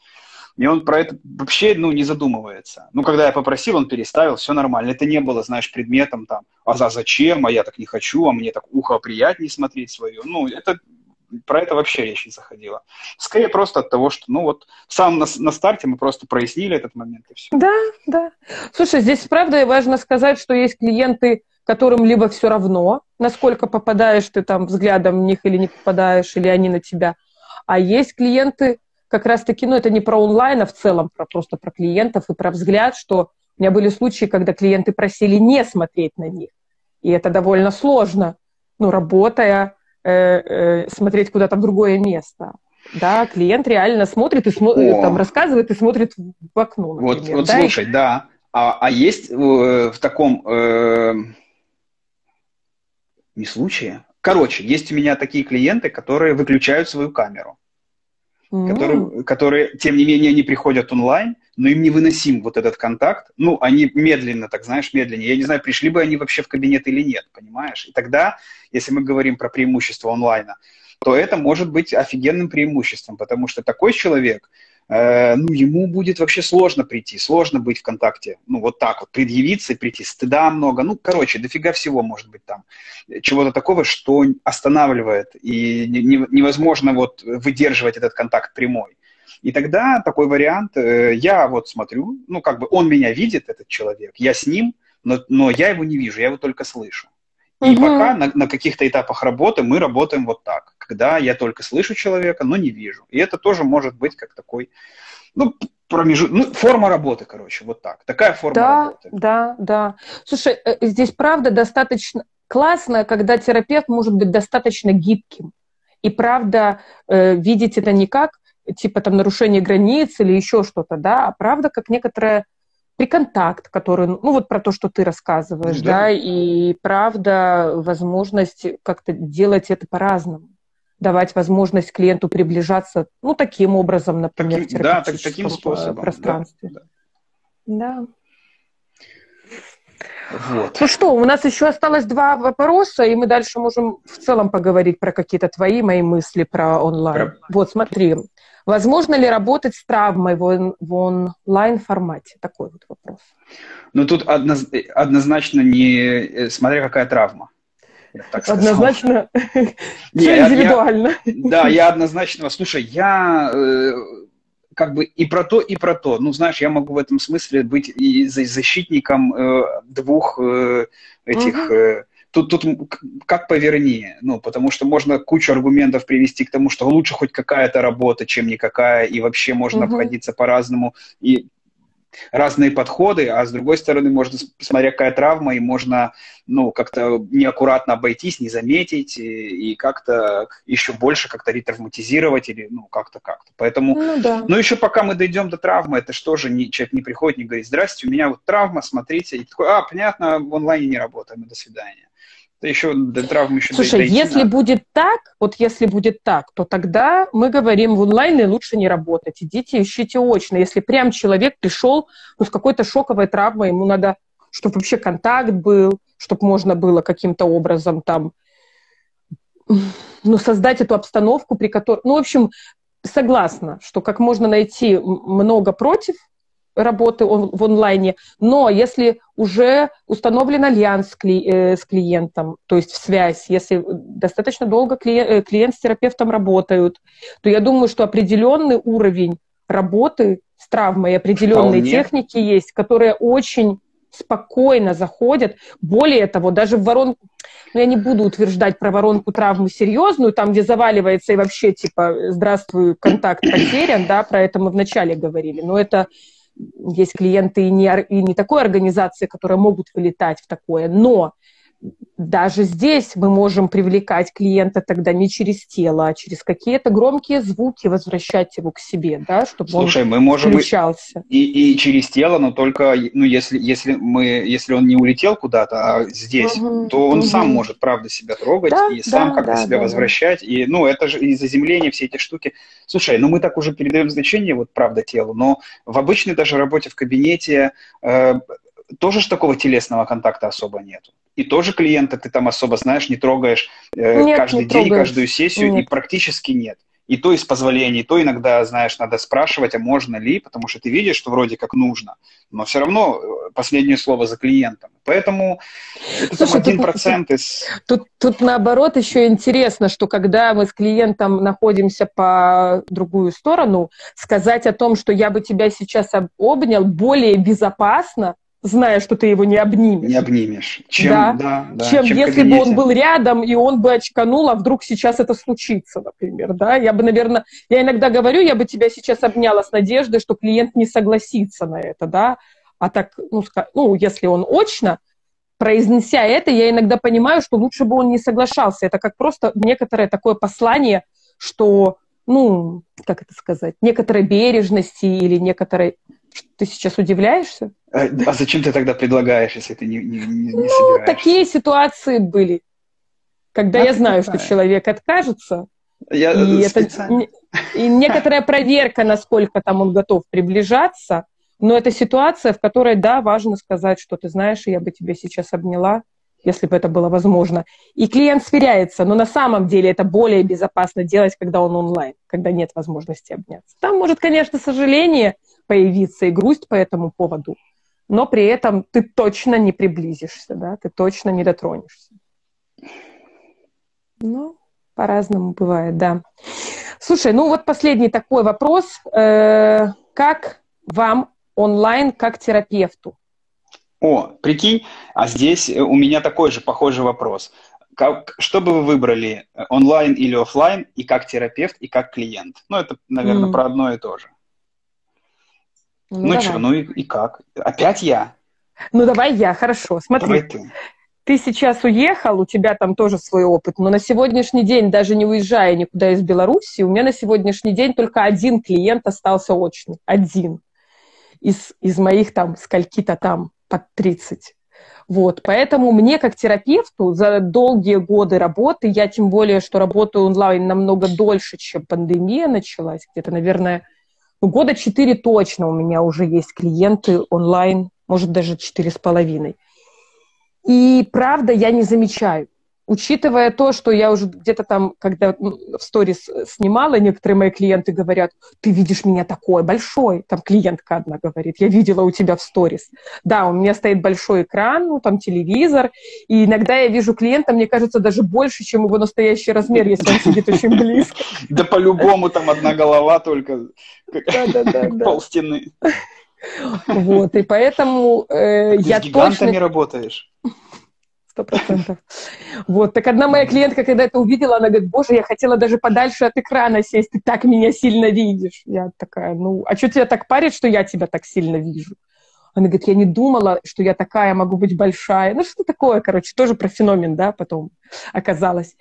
И он про это вообще, ну, не задумывается. Ну, когда я попросил, он переставил, все нормально. Это не было, знаешь, предметом там, а за зачем, а я так не хочу, а мне так ухо приятнее смотреть свое. Ну, это про это вообще речь не заходила. Скорее просто от того, что, ну вот, сам на, на старте мы просто прояснили этот момент и все. Да, да. Слушай, здесь правда важно сказать, что есть клиенты, которым либо все равно, насколько попадаешь ты там взглядом в них или не попадаешь, или они на тебя, а есть клиенты, как раз-таки, ну, это не про онлайн, а в целом про, просто про клиентов и про взгляд, что у меня были случаи, когда клиенты просили не смотреть на них. И это довольно сложно, ну, работая, э, э, смотреть куда-то в другое место. Да, клиент реально смотрит и смо- там рассказывает и смотрит в окно. Например, вот, вот да? слушай, да. А, а есть э, в таком э, не случае. Короче, есть у меня такие клиенты, которые выключают свою камеру mm. которые, которые, тем не менее, не приходят онлайн, но им невыносим вот этот контакт. Ну, они медленно, так знаешь, медленнее. Я не знаю, пришли бы они вообще в кабинет или нет, понимаешь? И тогда, если мы говорим про преимущество онлайна, то это может быть офигенным преимуществом, потому что такой человек, ну, ему будет вообще сложно прийти, сложно быть в контакте, ну, вот так вот, предъявиться и прийти, стыда много, ну, короче, дофига всего может быть там, чего-то такого, что останавливает, и невозможно вот выдерживать этот контакт прямой. И тогда такой вариант, э, я вот смотрю, ну, как бы он меня видит, этот человек, я с ним, но, но я его не вижу, я его только слышу. И угу. пока на, на каких-то этапах работы мы работаем вот так, когда я только слышу человека, но не вижу. И это тоже может быть как такой, ну, промежут, ну, форма работы, короче, вот так. Такая форма да, работы. Да, да. Слушай, э, здесь правда достаточно классно, когда терапевт может быть достаточно гибким. И правда э, видеть это не как типа там нарушение границ или еще что-то, да, а правда как некоторая приконтакт, который, ну вот про то, что ты рассказываешь, да, да и правда возможность как-то делать это по-разному давать возможность клиенту приближаться, ну, таким образом, например, таким, в да, так, таким способом, пространстве. Да, да. да. Вот. Ну что, у нас еще осталось два вопроса, и мы дальше можем в целом поговорить про какие-то твои, мои мысли про онлайн. Про... Вот, смотри. Возможно ли работать с травмой в, онлайн-формате? Такой вот вопрос. Ну, тут одноз... однозначно не... Э, смотря какая травма. Однозначно все индивидуально. да, я однозначно... Слушай, я э, как бы и про то, и про то. Ну, знаешь, я могу в этом смысле быть и защитником э, двух э, этих... Угу. Тут, тут как повернее, ну, потому что можно кучу аргументов привести к тому, что лучше хоть какая-то работа, чем никакая, и вообще можно угу. обходиться по-разному. И разные подходы, а с другой стороны, можно, смотря какая травма, и можно, ну, как-то неаккуратно обойтись, не заметить, и, и как-то еще больше как-то ретравматизировать, или, ну, как-то, как-то. Поэтому, ну, да. ну, еще пока мы дойдем до травмы, это что же, не, человек не приходит, не говорит, здрасте, у меня вот травма, смотрите, и такой, а, понятно, в онлайне не работаем, до свидания. Еще до травмы еще Слушай, если надо. будет так, вот если будет так, то тогда мы говорим в онлайне лучше не работать. Идите, ищите очно. Если прям человек пришел ну, с какой-то шоковой травмой, ему надо, чтобы вообще контакт был, чтобы можно было каким-то образом там ну, создать эту обстановку, при которой... Ну, в общем, согласна, что как можно найти много против, работы в онлайне, но если уже установлен альянс с, кли, э, с клиентом, то есть в связь, если достаточно долго клиент, э, клиент с терапевтом работают, то я думаю, что определенный уровень работы с травмой, определенные Вполне. техники есть, которые очень спокойно заходят. Более того, даже в воронку, ну, я не буду утверждать про воронку травму серьезную, там, где заваливается и вообще, типа, здравствуй, контакт потерян, да, про это мы вначале говорили, но это есть клиенты и не, и не такой организации, которые могут вылетать в такое, но даже здесь мы можем привлекать клиента тогда не через тело, а через какие-то громкие звуки, возвращать его к себе, да, чтобы Слушай, он мы можем включался. И, и через тело, но только, ну, если, если, мы, если он не улетел куда-то, а здесь, угу, то он угу. сам может, правда, себя трогать да, и сам да, как-то да, себя да, возвращать. Да. И, ну, это же и заземление, все эти штуки. Слушай, ну, мы так уже передаем значение, вот, правда, телу, но в обычной даже работе в кабинете э, тоже ж такого телесного контакта особо нету. И тоже клиента ты там особо, знаешь, не трогаешь э, нет, каждый не день, трогаешь. каждую сессию, нет. и практически нет. И то из позволений, то иногда, знаешь, надо спрашивать, а можно ли, потому что ты видишь, что вроде как нужно, но все равно э, последнее слово за клиентом. Поэтому это Слушай, там 1% тут, из... Тут, тут наоборот еще интересно, что когда мы с клиентом находимся по другую сторону, сказать о том, что я бы тебя сейчас обнял, более безопасно, зная, что ты его не обнимешь. Не обнимешь. Чем, да, да, да, чем, чем если бы он был рядом, и он бы очканул, а вдруг сейчас это случится, например. Да? Я бы, наверное, я иногда говорю, я бы тебя сейчас обняла с надеждой, что клиент не согласится на это, да, а так, ну, ну если он очно, произнеся это, я иногда понимаю, что лучше бы он не соглашался. Это как просто некоторое такое послание, что, ну, как это сказать, некоторой бережности или некоторой ты сейчас удивляешься? А, а зачем ты тогда предлагаешь, если ты не, не, не, не Ну, такие ситуации были, когда а я знаю, что человек откажется, я и, это, и некоторая проверка, насколько там он готов приближаться, но это ситуация, в которой, да, важно сказать, что ты знаешь, я бы тебя сейчас обняла, если бы это было возможно. И клиент сверяется, но на самом деле это более безопасно делать, когда он онлайн, когда нет возможности обняться. Там может, конечно, сожаление появиться и грусть по этому поводу, но при этом ты точно не приблизишься, да, ты точно не дотронешься. Ну, по-разному бывает, да. Слушай, ну вот последний такой вопрос. Э, как вам онлайн как терапевту? О, прикинь, а здесь у меня такой же похожий вопрос. Как, что бы вы выбрали, онлайн или офлайн, и как терапевт, и как клиент? Ну, это, наверное, mm. про одно и то же. Ну, ну что, ну и, и как? Опять я? Ну давай я, хорошо. Смотри, давай ты. ты сейчас уехал, у тебя там тоже свой опыт, но на сегодняшний день, даже не уезжая никуда из Беларуси, у меня на сегодняшний день только один клиент остался очный. Один. Из, из моих там скольки-то там под 30. Вот, поэтому мне как терапевту за долгие годы работы, я тем более, что работаю онлайн намного дольше, чем пандемия началась, где-то, наверное, года четыре точно у меня уже есть клиенты онлайн, может, даже четыре с половиной. И правда, я не замечаю учитывая то, что я уже где-то там, когда в сторис снимала, некоторые мои клиенты говорят, ты видишь меня такой большой, там клиентка одна говорит, я видела у тебя в сторис. Да, у меня стоит большой экран, ну, там телевизор, и иногда я вижу клиента, мне кажется, даже больше, чем его настоящий размер, если он сидит очень близко. Да по-любому там одна голова только, пол стены. Вот, и поэтому э, я точно... С гигантами работаешь? Сто процентов. Вот, так одна моя клиентка, когда это увидела, она говорит, боже, я хотела даже подальше от экрана сесть, ты так меня сильно видишь. Я такая, ну, а что тебя так парит, что я тебя так сильно вижу? Она говорит, я не думала, что я такая могу быть большая. Ну, что такое, короче, тоже про феномен, да, потом оказалось.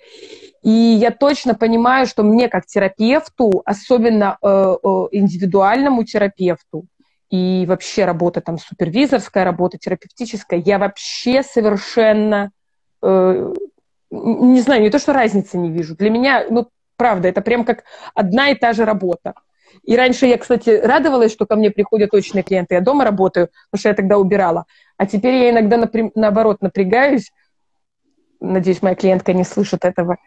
И я точно понимаю, что мне как терапевту, особенно э, э, индивидуальному терапевту, и вообще работа там супервизорская, работа терапевтическая, я вообще совершенно, э, не знаю, не то, что разницы не вижу. Для меня, ну, правда, это прям как одна и та же работа. И раньше я, кстати, радовалась, что ко мне приходят точные клиенты. Я дома работаю, потому что я тогда убирала. А теперь я иногда, напря... наоборот, напрягаюсь, Надеюсь, моя клиентка не слышит этого.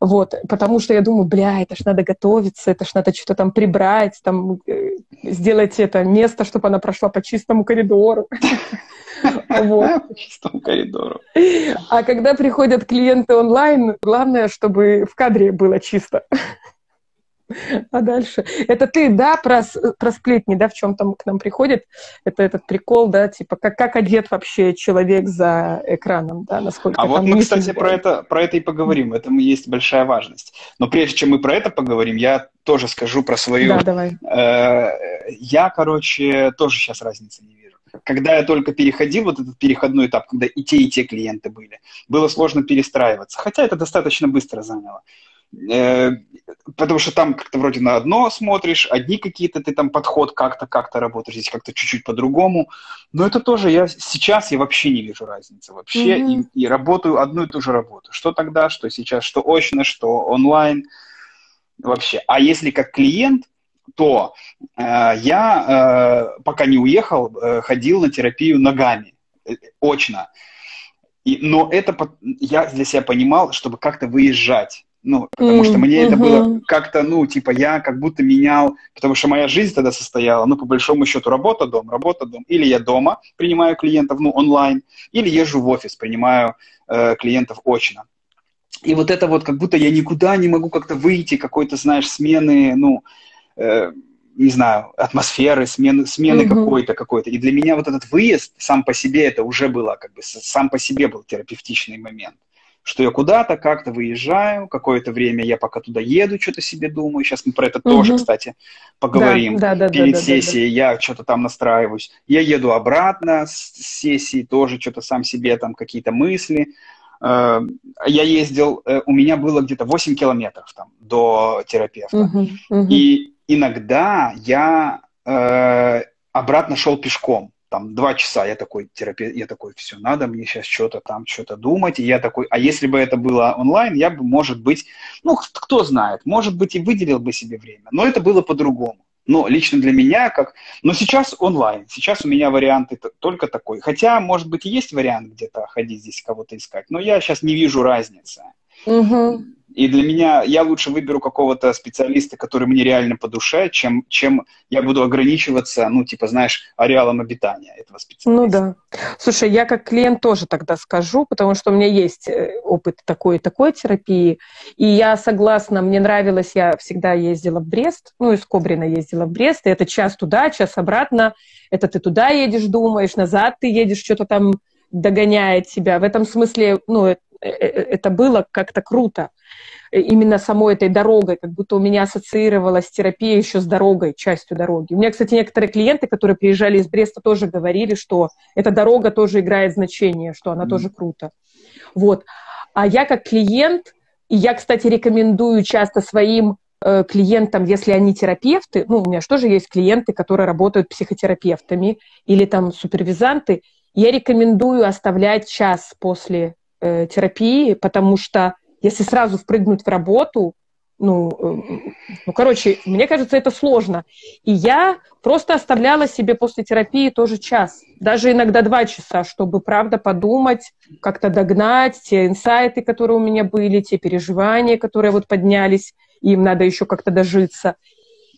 Вот, потому что я думаю, бля, это ж надо готовиться, это ж надо что-то там прибрать, там э, сделать это место, чтобы она прошла по чистому коридору. По чистому коридору. А когда приходят клиенты онлайн, главное, чтобы в кадре было чисто. А дальше? Это ты, да, про, про сплетни, да, в чем там к нам приходит? Это этот прикол, да, типа, как, как одет вообще человек за экраном, да, насколько А вот мы, кстати, про это, про это и поговорим, в этом есть большая важность. Но прежде чем мы про это поговорим, я тоже скажу про свою... Да, давай. Э, я, короче, тоже сейчас разницы не вижу. Когда я только переходил, вот этот переходной этап, когда и те, и те клиенты были, было сложно перестраиваться. Хотя это достаточно быстро заняло. Э, потому что там как-то вроде на одно смотришь, одни какие-то ты там подход как-то как-то работаешь, здесь как-то чуть-чуть по-другому. Но это тоже я сейчас я вообще не вижу разницы вообще mm-hmm. и, и работаю одну и ту же работу. Что тогда, что сейчас, что очно, что онлайн вообще. А если как клиент, то э, я э, пока не уехал, э, ходил на терапию ногами э, очно. И, но это я для себя понимал, чтобы как-то выезжать ну, потому что мне это было как-то, ну, типа, я как будто менял, потому что моя жизнь тогда состояла, ну, по большому счету, работа, дом, работа, дом. Или я дома принимаю клиентов, ну, онлайн, или езжу в офис, принимаю э, клиентов очно. И вот это вот, как будто я никуда не могу как-то выйти, какой-то, знаешь, смены, ну, э, не знаю, атмосферы, смены, смены mm-hmm. какой-то, какой-то. И для меня вот этот выезд сам по себе, это уже было, как бы, сам по себе был терапевтичный момент что я куда-то как-то выезжаю, какое-то время я пока туда еду, что-то себе думаю. Сейчас мы про это угу. тоже, кстати, поговорим. Да, да, да, Перед да, сессией да, да. я что-то там настраиваюсь. Я еду обратно с сессии, тоже что-то сам себе там какие-то мысли. Э, я ездил, э, у меня было где-то 8 километров там до терапевта. Угу, угу. И иногда я э, обратно шел пешком там два часа, я такой терапевт, я такой, все, надо мне сейчас что-то там, что-то думать, и я такой, а если бы это было онлайн, я бы, может быть, ну, кто знает, может быть, и выделил бы себе время, но это было по-другому. Но лично для меня как... Но сейчас онлайн. Сейчас у меня варианты только такой. Хотя, может быть, и есть вариант где-то ходить здесь кого-то искать. Но я сейчас не вижу разницы. Угу. И для меня я лучше выберу какого-то специалиста, который мне реально по душе, чем, чем я буду ограничиваться, ну, типа, знаешь, ареалом обитания этого специалиста. Ну да. Слушай, я как клиент тоже тогда скажу, потому что у меня есть э, опыт такой и такой терапии. И я согласна, мне нравилось, я всегда ездила в Брест, ну, из Кобрина ездила в Брест, и это час туда, час обратно. Это ты туда едешь, думаешь, назад ты едешь, что-то там догоняет тебя. В этом смысле, ну, э, э, это было как-то круто. Э, именно самой этой дорогой, как будто у меня ассоциировалась терапия еще с дорогой, частью дороги. У меня, кстати, некоторые клиенты, которые приезжали из Бреста, тоже говорили, что эта дорога тоже играет значение, что она mm. тоже круто. Вот. А я как клиент, и я, кстати, рекомендую часто своим э, клиентам, если они терапевты, ну, у меня же тоже есть клиенты, которые работают психотерапевтами или там супервизанты, я рекомендую оставлять час после э, терапии, потому что если сразу впрыгнуть в работу, ну, э, ну, короче, мне кажется, это сложно. И я просто оставляла себе после терапии тоже час, даже иногда два часа, чтобы, правда, подумать, как-то догнать те инсайты, которые у меня были, те переживания, которые вот поднялись, им надо еще как-то дожиться.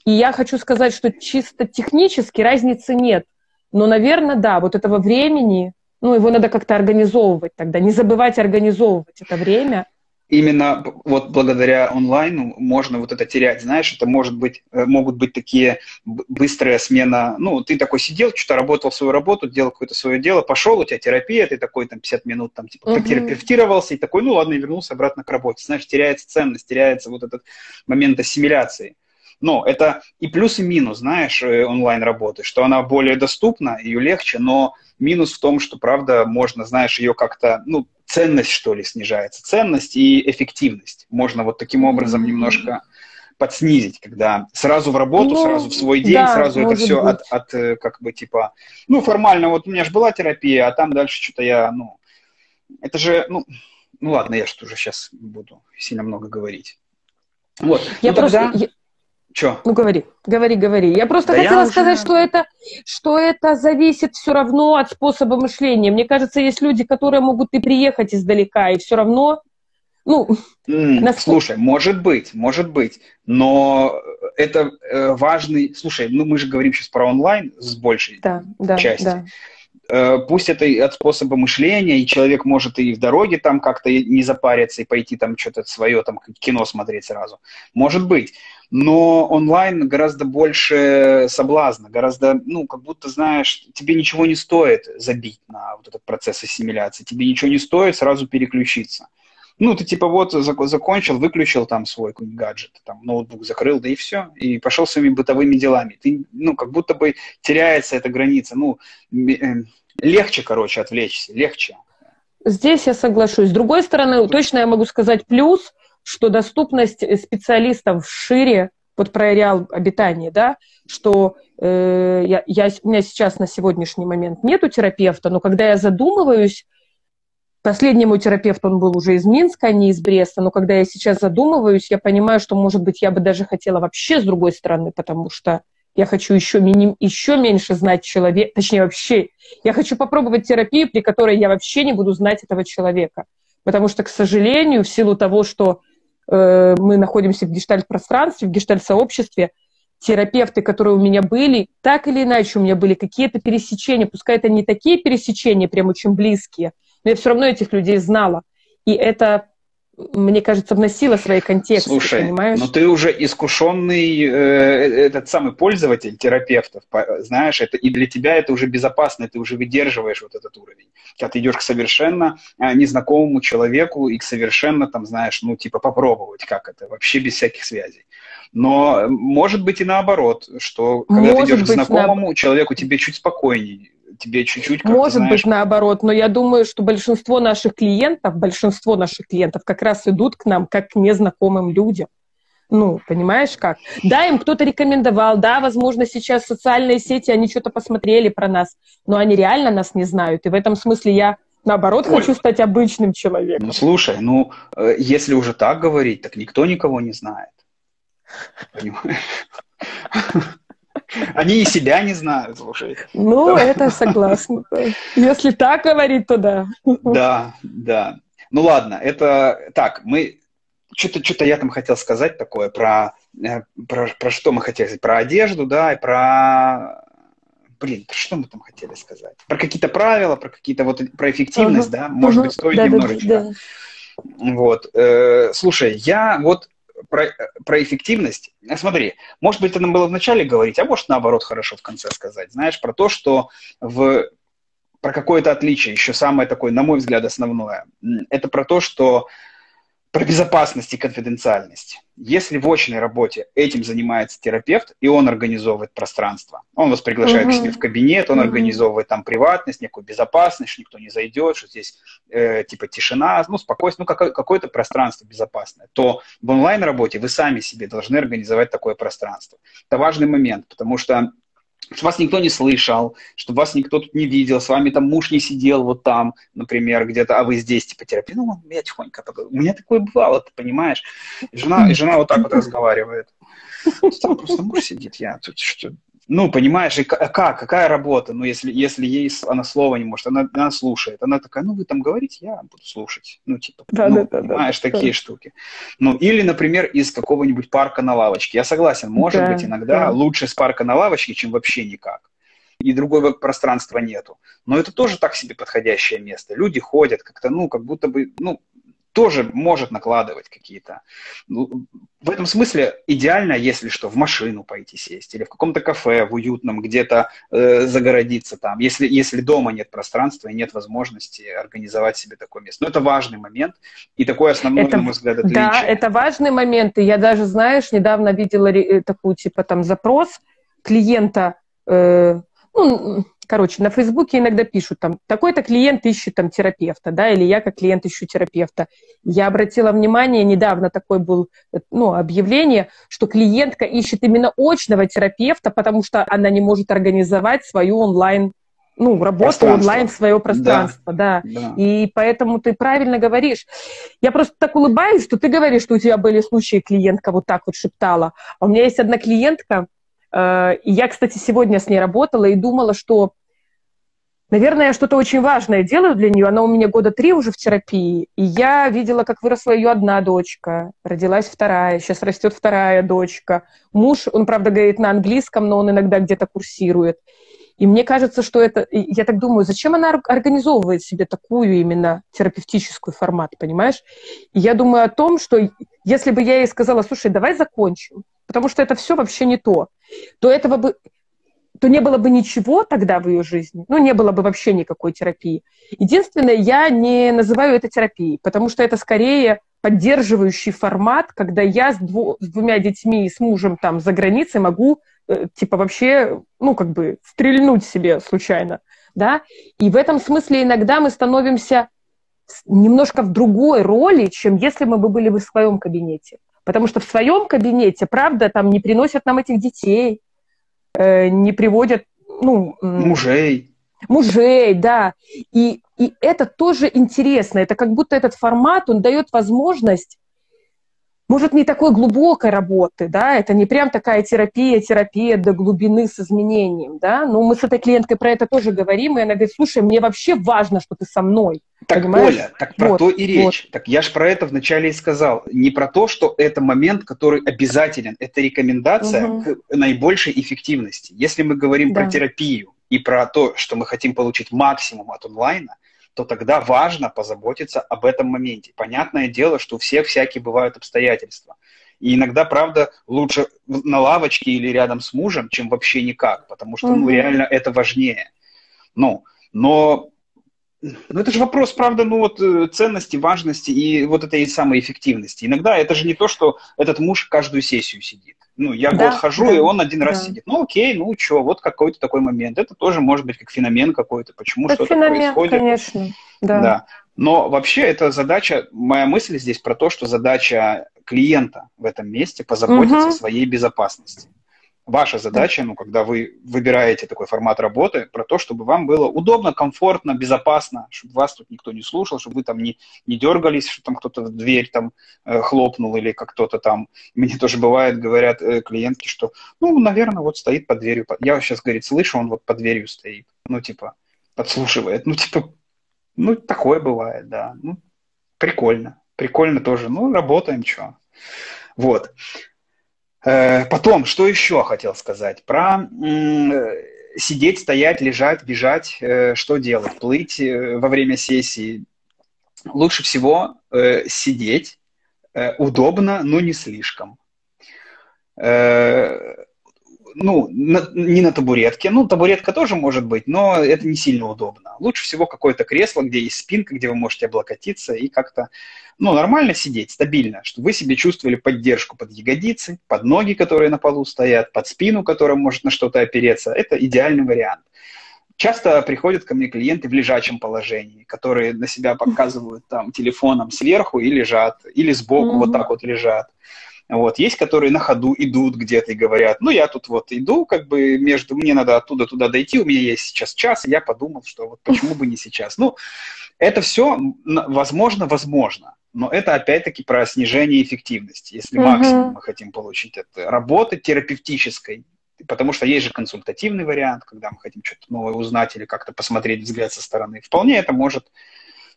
И я хочу сказать, что чисто технически разницы нет. Но, наверное, да, вот этого времени, ну, его надо как-то организовывать тогда, не забывать организовывать это время – именно вот благодаря онлайну можно вот это терять, знаешь, это может быть, э, могут быть такие быстрая смена, ну, ты такой сидел, что-то работал свою работу, делал какое-то свое дело, пошел, у тебя терапия, ты такой там 50 минут там типа uh-huh. терапевтировался, и такой, ну ладно, и вернулся обратно к работе, знаешь, теряется ценность, теряется вот этот момент ассимиляции. Но это и плюс, и минус, знаешь, э, онлайн-работы, что она более доступна, ее легче, но минус в том, что, правда, можно, знаешь, ее как-то, ну, ценность, что ли, снижается. Ценность и эффективность. Можно вот таким образом немножко подснизить, когда сразу в работу, ну, сразу в свой день, да, сразу это все от, от, э, как бы, типа, ну, формально, вот у меня же была терапия, а там дальше что-то я, ну, это же, ну, ну ладно, я что уже сейчас буду сильно много говорить. Вот. Я ну, просто, тогда... я, Че? Ну, говори, говори, говори. Я просто да хотела я сказать, уже... что, это, что это зависит все равно от способа мышления. Мне кажется, есть люди, которые могут и приехать издалека, и все равно ну, mm, насколько... Слушай, может быть, может быть, но это э, важный... Слушай, ну мы же говорим сейчас про онлайн с большей да, да, части. Да. Э, пусть это и от способа мышления, и человек может и в дороге там как-то не запариться и пойти там что-то свое, там кино смотреть сразу. Может быть но онлайн гораздо больше соблазна, гораздо, ну, как будто, знаешь, тебе ничего не стоит забить на вот этот процесс ассимиляции, тебе ничего не стоит сразу переключиться. Ну, ты типа вот закончил, выключил там свой какой-нибудь гаджет, там ноутбук закрыл, да и все, и пошел своими бытовыми делами. Ты, ну, как будто бы теряется эта граница, ну, э, легче, короче, отвлечься, легче. Здесь я соглашусь. С другой стороны, точно я могу сказать плюс, что доступность специалистов шире, вот про ареал обитания, да, что э, я, я, у меня сейчас на сегодняшний момент нету терапевта, но когда я задумываюсь, последний мой терапевт, он был уже из Минска, а не из Бреста, но когда я сейчас задумываюсь, я понимаю, что, может быть, я бы даже хотела вообще с другой стороны, потому что я хочу еще, миним, еще меньше знать человека, точнее, вообще, я хочу попробовать терапию, при которой я вообще не буду знать этого человека. Потому что, к сожалению, в силу того, что Э, мы находимся в гештальт-пространстве, в гештальт-сообществе, терапевты, которые у меня были, так или иначе у меня были какие-то пересечения, пускай это не такие пересечения, прям очень близкие, но я все равно этих людей знала. И это мне кажется, вносила свои контексты, Слушай, понимаешь? но ты уже искушенный э, этот самый пользователь терапевтов, знаешь, это и для тебя это уже безопасно, ты уже выдерживаешь вот этот уровень. Когда ты идешь к совершенно э, незнакомому человеку и к совершенно, там, знаешь, ну, типа попробовать, как это, вообще без всяких связей. Но может быть и наоборот, что когда может ты идешь к знакомому на... человеку, тебе чуть спокойнее, тебе чуть-чуть... Может знаешь... быть, наоборот, но я думаю, что большинство наших клиентов, большинство наших клиентов как раз идут к нам как к незнакомым людям. Ну, понимаешь как? Да, им кто-то рекомендовал, да, возможно, сейчас социальные сети, они что-то посмотрели про нас, но они реально нас не знают. И в этом смысле я Наоборот, Ой. хочу стать обычным человеком. Ну, слушай, ну, э, если уже так говорить, так никто никого не знает. Понимаешь? Они и себя не знают, слушай. Ну, это согласна. Если так говорить, то да. Да, да. Ну ладно, это так, мы что-то что я там хотел сказать такое про, э, про, про что мы хотели сказать, про одежду, да, и про блин, про что мы там хотели сказать? Про какие-то правила, про какие-то вот про эффективность, uh-huh. да, может uh-huh. быть, стоит да, немножечко. Да, да. Вот, э, слушай, я вот про, про эффективность. Смотри, может быть, это нам было вначале говорить, а может, наоборот, хорошо в конце сказать. Знаешь, про то, что в про какое-то отличие, еще самое такое, на мой взгляд, основное. Это про то, что про безопасность и конфиденциальность. Если в очной работе этим занимается терапевт, и он организовывает пространство, он вас приглашает uh-huh. к себе в кабинет, он uh-huh. организовывает там приватность, некую безопасность, что никто не зайдет, что здесь э, типа тишина, ну, спокойствие, ну, какое- какое-то пространство безопасное, то в онлайн-работе вы сами себе должны организовать такое пространство. Это важный момент, потому что чтобы вас никто не слышал, чтобы вас никто тут не видел, с вами там муж не сидел вот там, например, где-то, а вы здесь, типа, терапия. Ну, я тихонько, у меня такое бывало, ты понимаешь? И жена, и жена вот так вот разговаривает. Там просто муж сидит, я тут что, ну, понимаешь, и как, какая работа, ну, если, если ей она слова не может, она, она слушает, она такая, ну, вы там говорите, я буду слушать, ну, типа, да, ну, да, понимаешь, да, такие да. штуки. Ну, или, например, из какого-нибудь парка на лавочке. Я согласен, может да, быть, иногда да. лучше с парка на лавочке, чем вообще никак. И другого пространства нету. Но это тоже так себе подходящее место. Люди ходят как-то, ну, как будто бы, ну, тоже может накладывать какие-то. Ну, в этом смысле идеально, если что, в машину пойти сесть или в каком-то кафе в уютном где-то э, загородиться там, если, если дома нет пространства и нет возможности организовать себе такое место. Но это важный момент и такой основной, это, на мой взгляд, отличие. Да, это важный момент. И я даже, знаешь, недавно видела э, такую типа там запрос клиента, э, ну, короче, на Фейсбуке иногда пишут там, такой-то клиент ищет там терапевта, да, или я как клиент ищу терапевта. Я обратила внимание, недавно такое было, ну, объявление, что клиентка ищет именно очного терапевта, потому что она не может организовать свою онлайн ну, работу онлайн, свое пространство, да, да. да. И поэтому ты правильно говоришь. Я просто так улыбаюсь, что ты говоришь, что у тебя были случаи, клиентка вот так вот шептала. А у меня есть одна клиентка, э, и я, кстати, сегодня с ней работала и думала, что Наверное, я что-то очень важное делаю для нее. Она у меня года три уже в терапии. И я видела, как выросла ее одна дочка, родилась вторая, сейчас растет вторая дочка. Муж, он, правда, говорит на английском, но он иногда где-то курсирует. И мне кажется, что это... Я так думаю, зачем она организовывает себе такую именно терапевтическую формат, понимаешь? И я думаю о том, что если бы я ей сказала, слушай, давай закончим, потому что это все вообще не то, то этого бы то не было бы ничего тогда в ее жизни, ну, не было бы вообще никакой терапии. Единственное, я не называю это терапией, потому что это скорее поддерживающий формат, когда я с, дво, с двумя детьми и с мужем там за границей могу, э, типа, вообще, ну, как бы стрельнуть себе случайно, да, и в этом смысле иногда мы становимся немножко в другой роли, чем если мы бы были бы в своем кабинете. Потому что в своем кабинете, правда, там не приносят нам этих детей, не приводят, ну... Мужей. Мужей, да. И, и это тоже интересно. Это как будто этот формат, он дает возможность может, не такой глубокой работы, да, это не прям такая терапия, терапия до глубины с изменением, да, но мы с этой клиенткой про это тоже говорим, и она говорит, слушай, мне вообще важно, что ты со мной. Так, понимаешь? Оля, так про вот, то и речь. Вот. Так я же про это вначале и сказал. Не про то, что это момент, который обязателен, это рекомендация угу. к наибольшей эффективности. Если мы говорим да. про терапию и про то, что мы хотим получить максимум от онлайна, то тогда важно позаботиться об этом моменте. Понятное дело, что у всех всякие бывают обстоятельства. И иногда, правда, лучше на лавочке или рядом с мужем, чем вообще никак, потому что, ну, реально это важнее. Ну, но ну, это же вопрос, правда, ну вот э, ценности, важности и вот этой самой эффективности. Иногда это же не то, что этот муж каждую сессию сидит. Ну, я да, год хожу, да, и он один да. раз сидит. Ну, окей, ну что, вот какой-то такой момент. Это тоже может быть как феномен какой-то, почему это что-то феномен, происходит. конечно, да. да. Но вообще это задача, моя мысль здесь про то, что задача клиента в этом месте позаботиться угу. о своей безопасности ваша задача, ну, когда вы выбираете такой формат работы, про то, чтобы вам было удобно, комфортно, безопасно, чтобы вас тут никто не слушал, чтобы вы там не, не дергались, что там кто-то в дверь там э, хлопнул или как кто-то там. Мне тоже бывает, говорят э, клиентки, что, ну, наверное, вот стоит под дверью. Я сейчас, говорит, слышу, он вот под дверью стоит. Ну, типа, подслушивает. Ну, типа, ну, такое бывает, да. Ну, прикольно. Прикольно тоже. Ну, работаем, что. Вот. Э, потом, что еще хотел сказать? Про сидеть, стоять, лежать, бежать, э, что делать? Плыть э, во время сессии. Лучше всего сидеть, удобно, но не слишком ну, на, не на табуретке. Ну, табуретка тоже может быть, но это не сильно удобно. Лучше всего какое-то кресло, где есть спинка, где вы можете облокотиться и как-то, ну, нормально сидеть, стабильно, чтобы вы себе чувствовали поддержку под ягодицы, под ноги, которые на полу стоят, под спину, которая может на что-то опереться. Это идеальный вариант. Часто приходят ко мне клиенты в лежачем положении, которые на себя показывают там телефоном сверху и лежат, или сбоку mm-hmm. вот так вот лежат. Вот, есть, которые на ходу идут где-то и говорят, ну, я тут вот иду, как бы между, мне надо оттуда туда дойти, у меня есть сейчас час, и я подумал, что вот почему бы не сейчас. Ну, это все возможно, возможно. Но это опять-таки про снижение эффективности. Если uh-huh. максимум мы хотим получить от работы терапевтической, потому что есть же консультативный вариант, когда мы хотим что-то новое узнать или как-то посмотреть взгляд со стороны. Вполне это может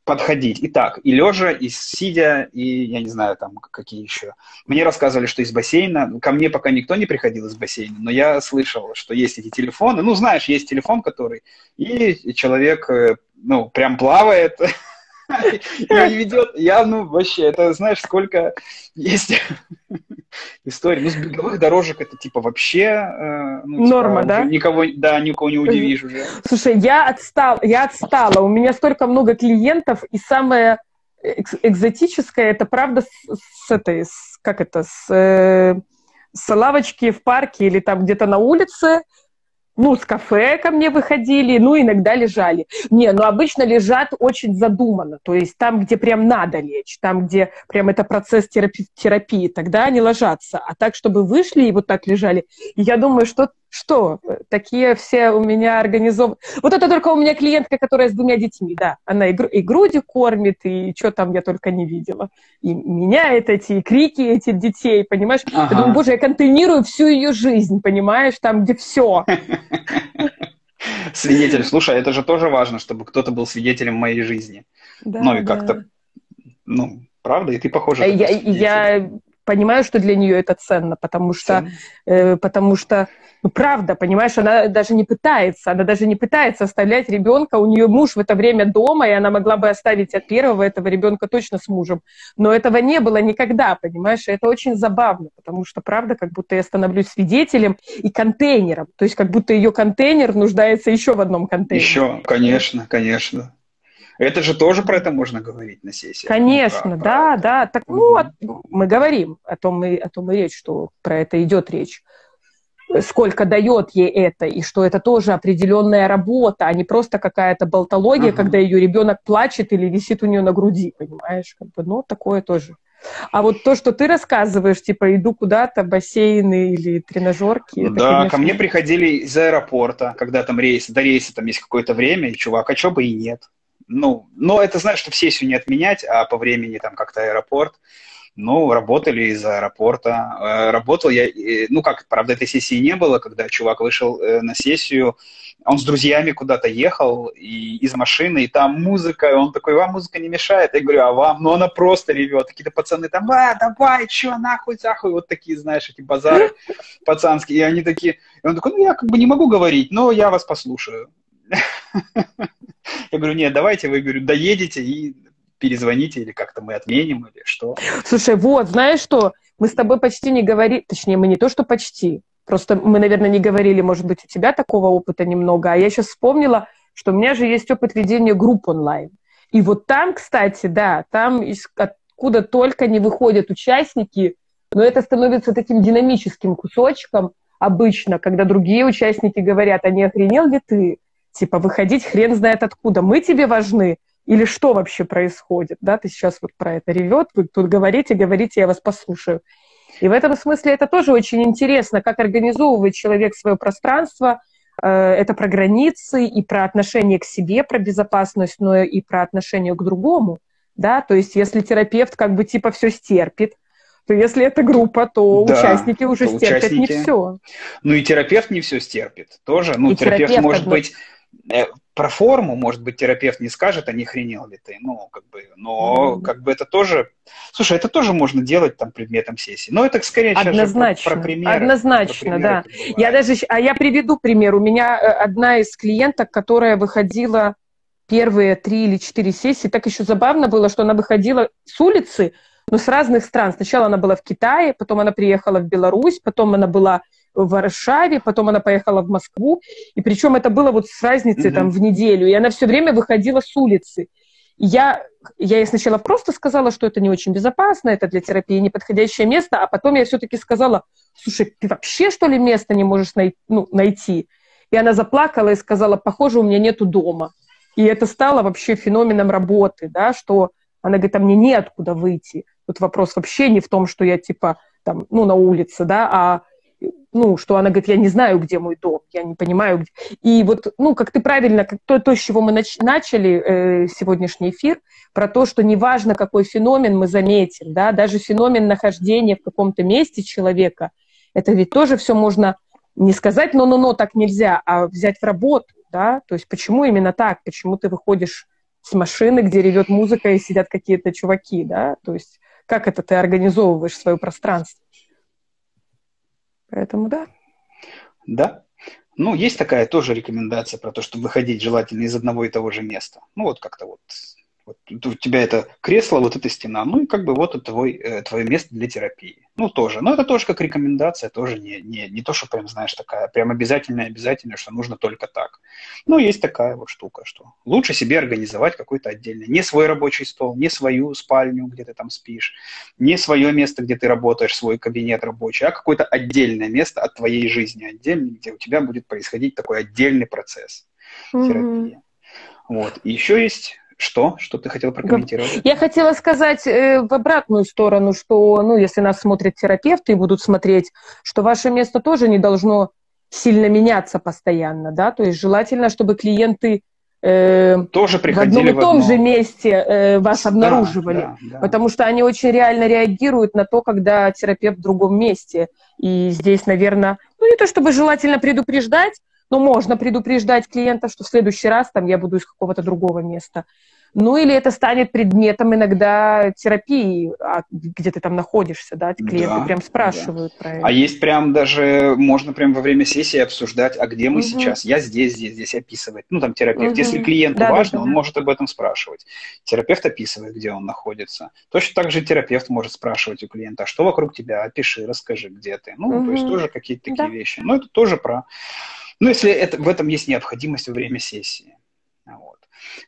подходить. И так, и лежа, и сидя, и я не знаю, там какие еще. Мне рассказывали, что из бассейна, ко мне пока никто не приходил из бассейна, но я слышал, что есть эти телефоны. Ну, знаешь, есть телефон, который, и человек, э, ну, прям плавает, и ведет. Я, ну, вообще, это, знаешь, сколько есть историй. Ну, с беговых дорожек это, типа, вообще... Э, ну, типа, Норма, да? Никого, да, никого не удивишь уже. Слушай, я отстал, я отстала. У меня столько много клиентов, и самое экзотическое, это правда с, с этой, с, как это, с, э, с лавочки в парке или там где-то на улице, ну, с кафе ко мне выходили, ну, иногда лежали. Не, ну, обычно лежат очень задуманно, то есть там, где прям надо лечь, там, где прям это процесс терапии, терапии тогда они ложатся. А так, чтобы вышли и вот так лежали, я думаю, что что? Такие все у меня организованы. Вот это только у меня клиентка, которая с двумя детьми, да. Она и, гру- и грудью кормит, и что там я только не видела. И меняет эти и крики этих детей, понимаешь? Ага. Я думаю, боже, я контейнирую всю ее жизнь, понимаешь? Там, где все. Свидетель. Слушай, это же тоже важно, чтобы кто-то был свидетелем моей жизни. Да, ну и как-то, ну, правда, и ты похожа. Я, я понимаю, что для нее это ценно, потому что, э, потому что ну, правда, понимаешь, она даже не пытается, она даже не пытается оставлять ребенка, у нее муж в это время дома, и она могла бы оставить от первого этого ребенка точно с мужем. Но этого не было никогда, понимаешь, и это очень забавно, потому что, правда, как будто я становлюсь свидетелем и контейнером, то есть как будто ее контейнер нуждается еще в одном контейнере. Еще, конечно, конечно. Это же тоже про это можно говорить на сессии. Конечно, ну, про, да, про да. Так, ну, угу. мы говорим о том, и, о том и речь, что про это идет речь сколько дает ей это, и что это тоже определенная работа, а не просто какая-то болтология, uh-huh. когда ее ребенок плачет или висит у нее на груди, понимаешь? Как бы, ну, такое тоже. А вот то, что ты рассказываешь, типа, иду куда-то, бассейны или тренажерки. Да, это, конечно... ко мне приходили из аэропорта, когда там рейс, до рейса там есть какое-то время, и чувак, а что бы и нет. Ну, но это, знаешь, что сессию не отменять, а по времени там как-то аэропорт. Ну, работали из аэропорта. Э, работал я, ну как, правда, этой сессии не было, когда чувак вышел э, на сессию, он с друзьями куда-то ехал и из машины, и там музыка, и он такой, вам музыка не мешает? Я говорю, а вам? Ну, она просто ревет. Какие-то пацаны там, а, давай, что, нахуй, захуй, вот такие, знаешь, эти базары пацанские. И они такие, и он такой, ну, я как бы не могу говорить, но я вас послушаю. Я говорю, нет, давайте вы, говорю, доедете и перезвоните, или как-то мы отменим, или что. Слушай, вот, знаешь что, мы с тобой почти не говорили, точнее, мы не то, что почти, просто мы, наверное, не говорили, может быть, у тебя такого опыта немного, а я сейчас вспомнила, что у меня же есть опыт ведения групп онлайн. И вот там, кстати, да, там откуда только не выходят участники, но это становится таким динамическим кусочком обычно, когда другие участники говорят, а не охренел ли ты? Типа, выходить хрен знает откуда. Мы тебе важны, или что вообще происходит, да, ты сейчас вот про это ревет, вы тут говорите, говорите, я вас послушаю. И в этом смысле это тоже очень интересно, как организовывает человек свое пространство, э, это про границы и про отношение к себе, про безопасность, но и про отношение к другому, да, то есть если терапевт как бы типа все стерпит, то если это группа, то да, участники уже то стерпят участники... не все. Ну и терапевт не все стерпит тоже. Ну, и терапевт, терапевт может одно... быть про форму, может быть, терапевт не скажет, а не хренел ли ты, ну, как бы, но, mm-hmm. как бы, это тоже, слушай, это тоже можно делать там предметом сессии, но это скорее Однозначно, про, про примеры. Однозначно, про примеры, да. Я даже, а я приведу пример. У меня э, одна из клиенток, которая выходила первые три или четыре сессии, так еще забавно было, что она выходила с улицы, но с разных стран. Сначала она была в Китае, потом она приехала в Беларусь, потом она была в Варшаве, потом она поехала в Москву, и причем это было вот с разницей mm-hmm. там в неделю, и она все время выходила с улицы. Я, я ей сначала просто сказала, что это не очень безопасно, это для терапии неподходящее место, а потом я все-таки сказала, слушай, ты вообще что ли место не можешь най- ну, найти? И она заплакала и сказала, похоже, у меня нету дома. И это стало вообще феноменом работы, да, что она говорит, а мне неоткуда выйти. Тут вопрос вообще не в том, что я типа там, ну, на улице, да, а ну, что она говорит, я не знаю, где мой дом, я не понимаю, где... И вот, ну, как ты правильно, как то, то с чего мы нач... начали э, сегодняшний эфир, про то, что неважно, какой феномен мы заметим, да, даже феномен нахождения в каком-то месте человека, это ведь тоже все можно не сказать, но-но-но, так нельзя, а взять в работу, да, то есть почему именно так, почему ты выходишь с машины, где ревет музыка и сидят какие-то чуваки, да, то есть как это ты организовываешь свое пространство. Поэтому да. Да. Ну, есть такая тоже рекомендация про то, что выходить желательно из одного и того же места. Ну, вот как-то вот вот у тебя это кресло, вот эта стена, ну и как бы вот это твой, э, твое место для терапии. Ну, тоже. Но это тоже как рекомендация, тоже не, не, не то, что прям, знаешь, такая, прям обязательно, обязательно, что нужно только так. Ну, есть такая вот штука, что лучше себе организовать какой-то отдельный, не свой рабочий стол, не свою спальню, где ты там спишь, не свое место, где ты работаешь, свой кабинет рабочий, а какое-то отдельное место от твоей жизни, отдельное, где у тебя будет происходить такой отдельный процесс mm-hmm. терапии. Вот. И еще есть что? Что ты хотела прокомментировать? Я хотела сказать э, в обратную сторону, что, ну, если нас смотрят терапевты и будут смотреть, что ваше место тоже не должно сильно меняться постоянно, да, то есть желательно, чтобы клиенты э, тоже приходили в одном и том одно... же месте э, вас обнаруживали, да, да, да. потому что они очень реально реагируют на то, когда терапевт в другом месте. И здесь, наверное, ну не то чтобы желательно предупреждать, но можно предупреждать клиента, что в следующий раз там я буду из какого-то другого места. Ну или это станет предметом иногда терапии, а где ты там находишься, да, клиенты да, прям спрашивают да. про это. А есть прям даже, можно прям во время сессии обсуждать, а где мы угу. сейчас, я здесь, здесь, здесь описывать. Ну там терапевт, угу. если клиенту да, важно, да, да, он может об этом спрашивать. Терапевт описывает, где он находится. Точно так же терапевт может спрашивать у клиента, а что вокруг тебя, опиши, расскажи, где ты. Ну, угу. то есть тоже какие-то такие да. вещи. Но это тоже про... Ну, если это, в этом есть необходимость во время сессии.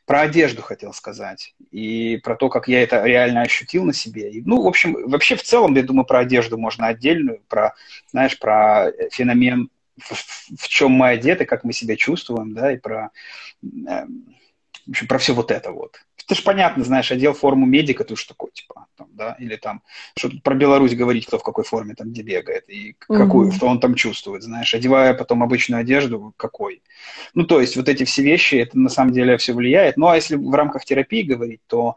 Про одежду хотел сказать. И про то, как я это реально ощутил на себе. И, ну, в общем, вообще в целом, я думаю, про одежду можно отдельную, про, знаешь, про феномен, в, в чем мы одеты, как мы себя чувствуем, да, и про, э, в общем, про все вот это вот это же понятно, знаешь, одел форму медика, ты уж такой, типа, там, да, или там, что тут про Беларусь говорить, кто в какой форме там где бегает, и какую, mm-hmm. что он там чувствует, знаешь, одевая потом обычную одежду, какой. Ну, то есть вот эти все вещи, это на самом деле все влияет. Ну, а если в рамках терапии говорить, то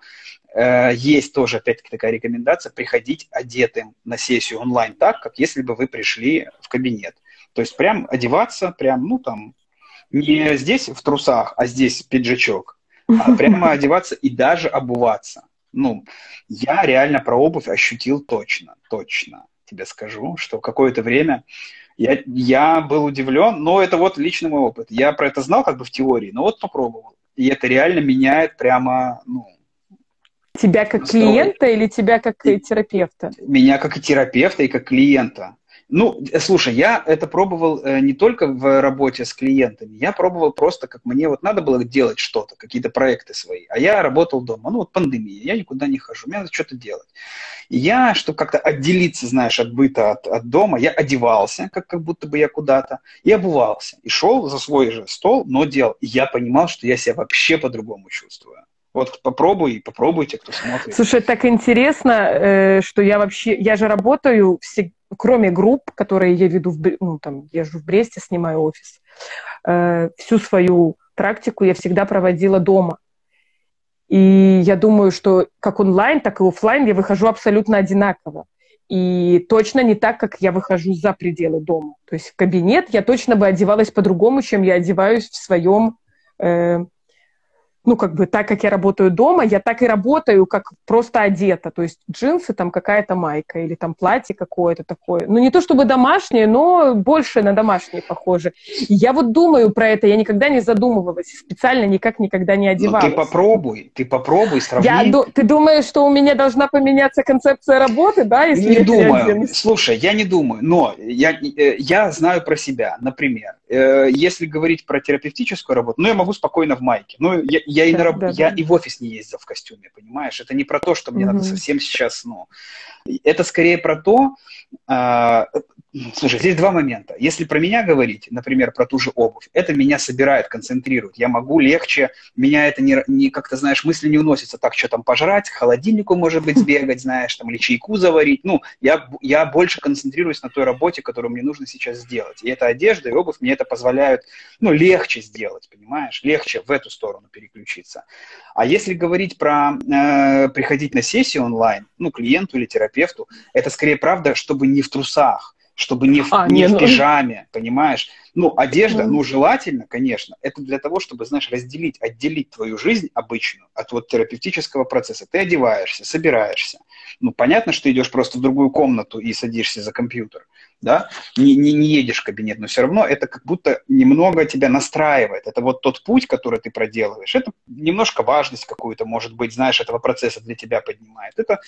э, есть тоже, опять-таки, такая рекомендация приходить одетым на сессию онлайн так, как если бы вы пришли в кабинет. То есть прям одеваться, прям, ну, там, не здесь в трусах, а здесь пиджачок, а прямо одеваться и даже обуваться. Ну, я реально про обувь ощутил точно, точно тебе скажу, что какое-то время я, я был удивлен, но это вот личный мой опыт. Я про это знал как бы в теории, но вот попробовал. И это реально меняет прямо, ну, Тебя как клиента или тебя как терапевта? Меня как и терапевта, и как клиента. Ну, э, слушай, я это пробовал э, не только в работе с клиентами, я пробовал просто, как мне вот надо было делать что-то, какие-то проекты свои, а я работал дома, ну вот пандемия, я никуда не хожу, мне надо что-то делать. Я, чтобы как-то отделиться, знаешь, от быта, от, от дома, я одевался, как, как будто бы я куда-то, и обувался, и шел за свой же стол, но делал. И я понимал, что я себя вообще по-другому чувствую. Вот попробуй, попробуйте, кто смотрит. Слушай, так интересно, э, что я вообще, я же работаю, все, кроме групп, которые я веду, в, ну, там, езжу в Бресте, снимаю офис, э, всю свою практику я всегда проводила дома. И я думаю, что как онлайн, так и офлайн я выхожу абсолютно одинаково. И точно не так, как я выхожу за пределы дома. То есть в кабинет я точно бы одевалась по-другому, чем я одеваюсь в своем э, ну, как бы так, как я работаю дома, я так и работаю, как просто одета. То есть джинсы, там какая-то майка или там платье какое-то такое. Ну, не то чтобы домашнее, но больше на домашнее похоже. И я вот думаю про это, я никогда не задумывалась, специально никак никогда не одевалась. Ну, ты попробуй, ты попробуй, сравни. Я, ты думаешь, что у меня должна поменяться концепция работы, да, если не я думаю. Слушай, я не думаю, но я, э, я знаю про себя, например, если говорить про терапевтическую работу, ну, я могу спокойно в майке. Ну, я, я, и, на, раб... да, я да. и в офис не ездил в костюме, понимаешь? Это не про то, что мне mm-hmm. надо совсем сейчас, ну... Это скорее про то, э, Слушай, здесь два момента. Если про меня говорить, например, про ту же обувь, это меня собирает, концентрирует. Я могу легче, меня это не, не как-то, знаешь, мысли не уносятся, так, что там пожрать, к холодильнику, может быть, сбегать, знаешь, там, или чайку заварить. Ну, я, я больше концентрируюсь на той работе, которую мне нужно сейчас сделать. И эта одежда и обувь мне это позволяют, ну, легче сделать, понимаешь? Легче в эту сторону переключиться. А если говорить про э, приходить на сессию онлайн, ну, клиенту или терапевту, это скорее правда, чтобы не в трусах, чтобы не в, а, не, не в ну... пижаме, понимаешь? Ну, одежда, ну, желательно, конечно, это для того, чтобы, знаешь, разделить, отделить твою жизнь обычную от вот терапевтического процесса. Ты одеваешься, собираешься. Ну, понятно, что ты идешь просто в другую комнату и садишься за компьютер да, не, не, не едешь в кабинет, но все равно это как будто немного тебя настраивает. Это вот тот путь, который ты проделываешь. Это немножко важность какую-то, может быть, знаешь, этого процесса для тебя поднимает. Это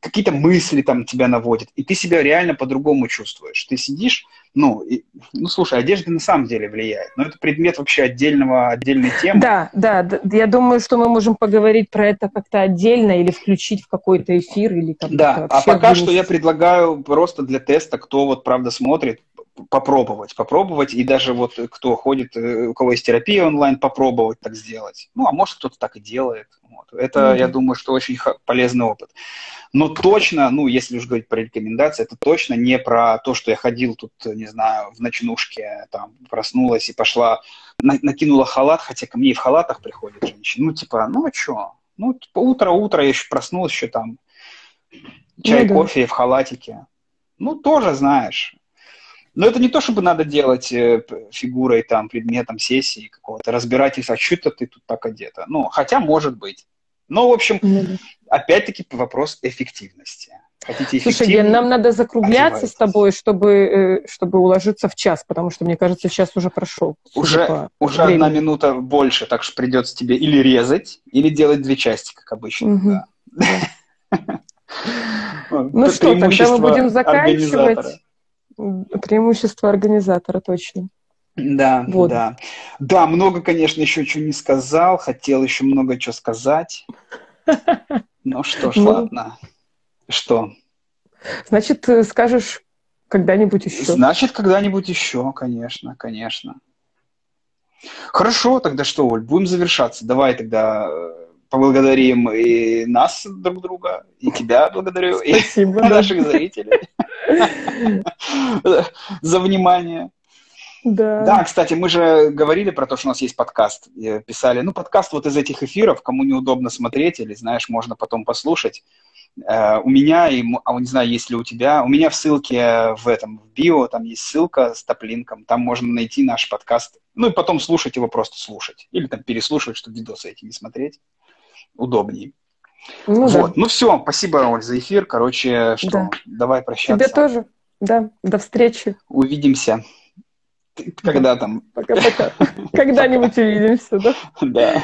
какие-то мысли там тебя наводит, и ты себя реально по-другому чувствуешь. Ты сидишь, ну, и, ну, слушай, одежда на самом деле влияет, но это предмет вообще отдельного, отдельной темы. Да, да, да, я думаю, что мы можем поговорить про это как-то отдельно или включить в какой-то эфир или как-то Да, а пока что я предлагаю просто для теста, кто вот правда смотрит, попробовать, попробовать, и даже вот кто ходит, э, у кого есть терапия онлайн, попробовать так сделать. Ну, а может, кто-то так и делает. Вот. Это, mm-hmm. я думаю, что очень полезный опыт. Но точно, ну, если уж говорить про рекомендации, это точно не про то, что я ходил тут, не знаю, в ночнушке, там, проснулась и пошла, на, накинула халат, хотя ко мне и в халатах приходят женщины. Ну, типа, ну, а что? Ну, типа, утро-утро, я еще проснулась, еще там чай, ну, да. кофе в халатике. Ну, тоже, знаешь. Но это не то, чтобы надо делать э, фигурой, там, предметом сессии какого-то, разбирательства, а что ты тут так одета. Ну, хотя может быть. Но, в общем, mm-hmm. опять-таки вопрос эффективности. Хотите Слушай, Ген, нам надо закругляться с тобой, чтобы, э, чтобы уложиться в час, потому что, мне кажется, час уже прошел. Уже, уже одна минута больше, так что придется тебе или резать, или делать две части, как обычно. Угу. Да. Ну что, тогда мы будем заканчивать. Преимущество организатора, точно. Да, вот. да. Да, много, конечно, еще чего не сказал. Хотел еще много чего сказать. Ну что ж, ну, ладно. Что? Значит, скажешь когда-нибудь еще. Значит, когда-нибудь еще, конечно, конечно. Хорошо, тогда что, Оль, будем завершаться. Давай тогда э, поблагодарим и нас друг друга, и тебя благодарю, Спасибо, и да. наших зрителей за внимание. Да. да, кстати, мы же говорили про то, что у нас есть подкаст. Писали, ну, подкаст вот из этих эфиров, кому неудобно смотреть, или, знаешь, можно потом послушать. Uh, у меня, и, а не знаю, есть ли у тебя, у меня в ссылке в этом, в био, там есть ссылка с топлинком, там можно найти наш подкаст, ну и потом слушать его, просто слушать. Или там переслушивать, чтобы видосы эти не смотреть удобнее. Ну, вот. да. ну все, спасибо, Оль, за эфир. Короче, что, да. давай прощаться. Тебе тоже. Да, до встречи. Увидимся. Когда там? Пока-пока. Когда-нибудь увидимся, да? Да.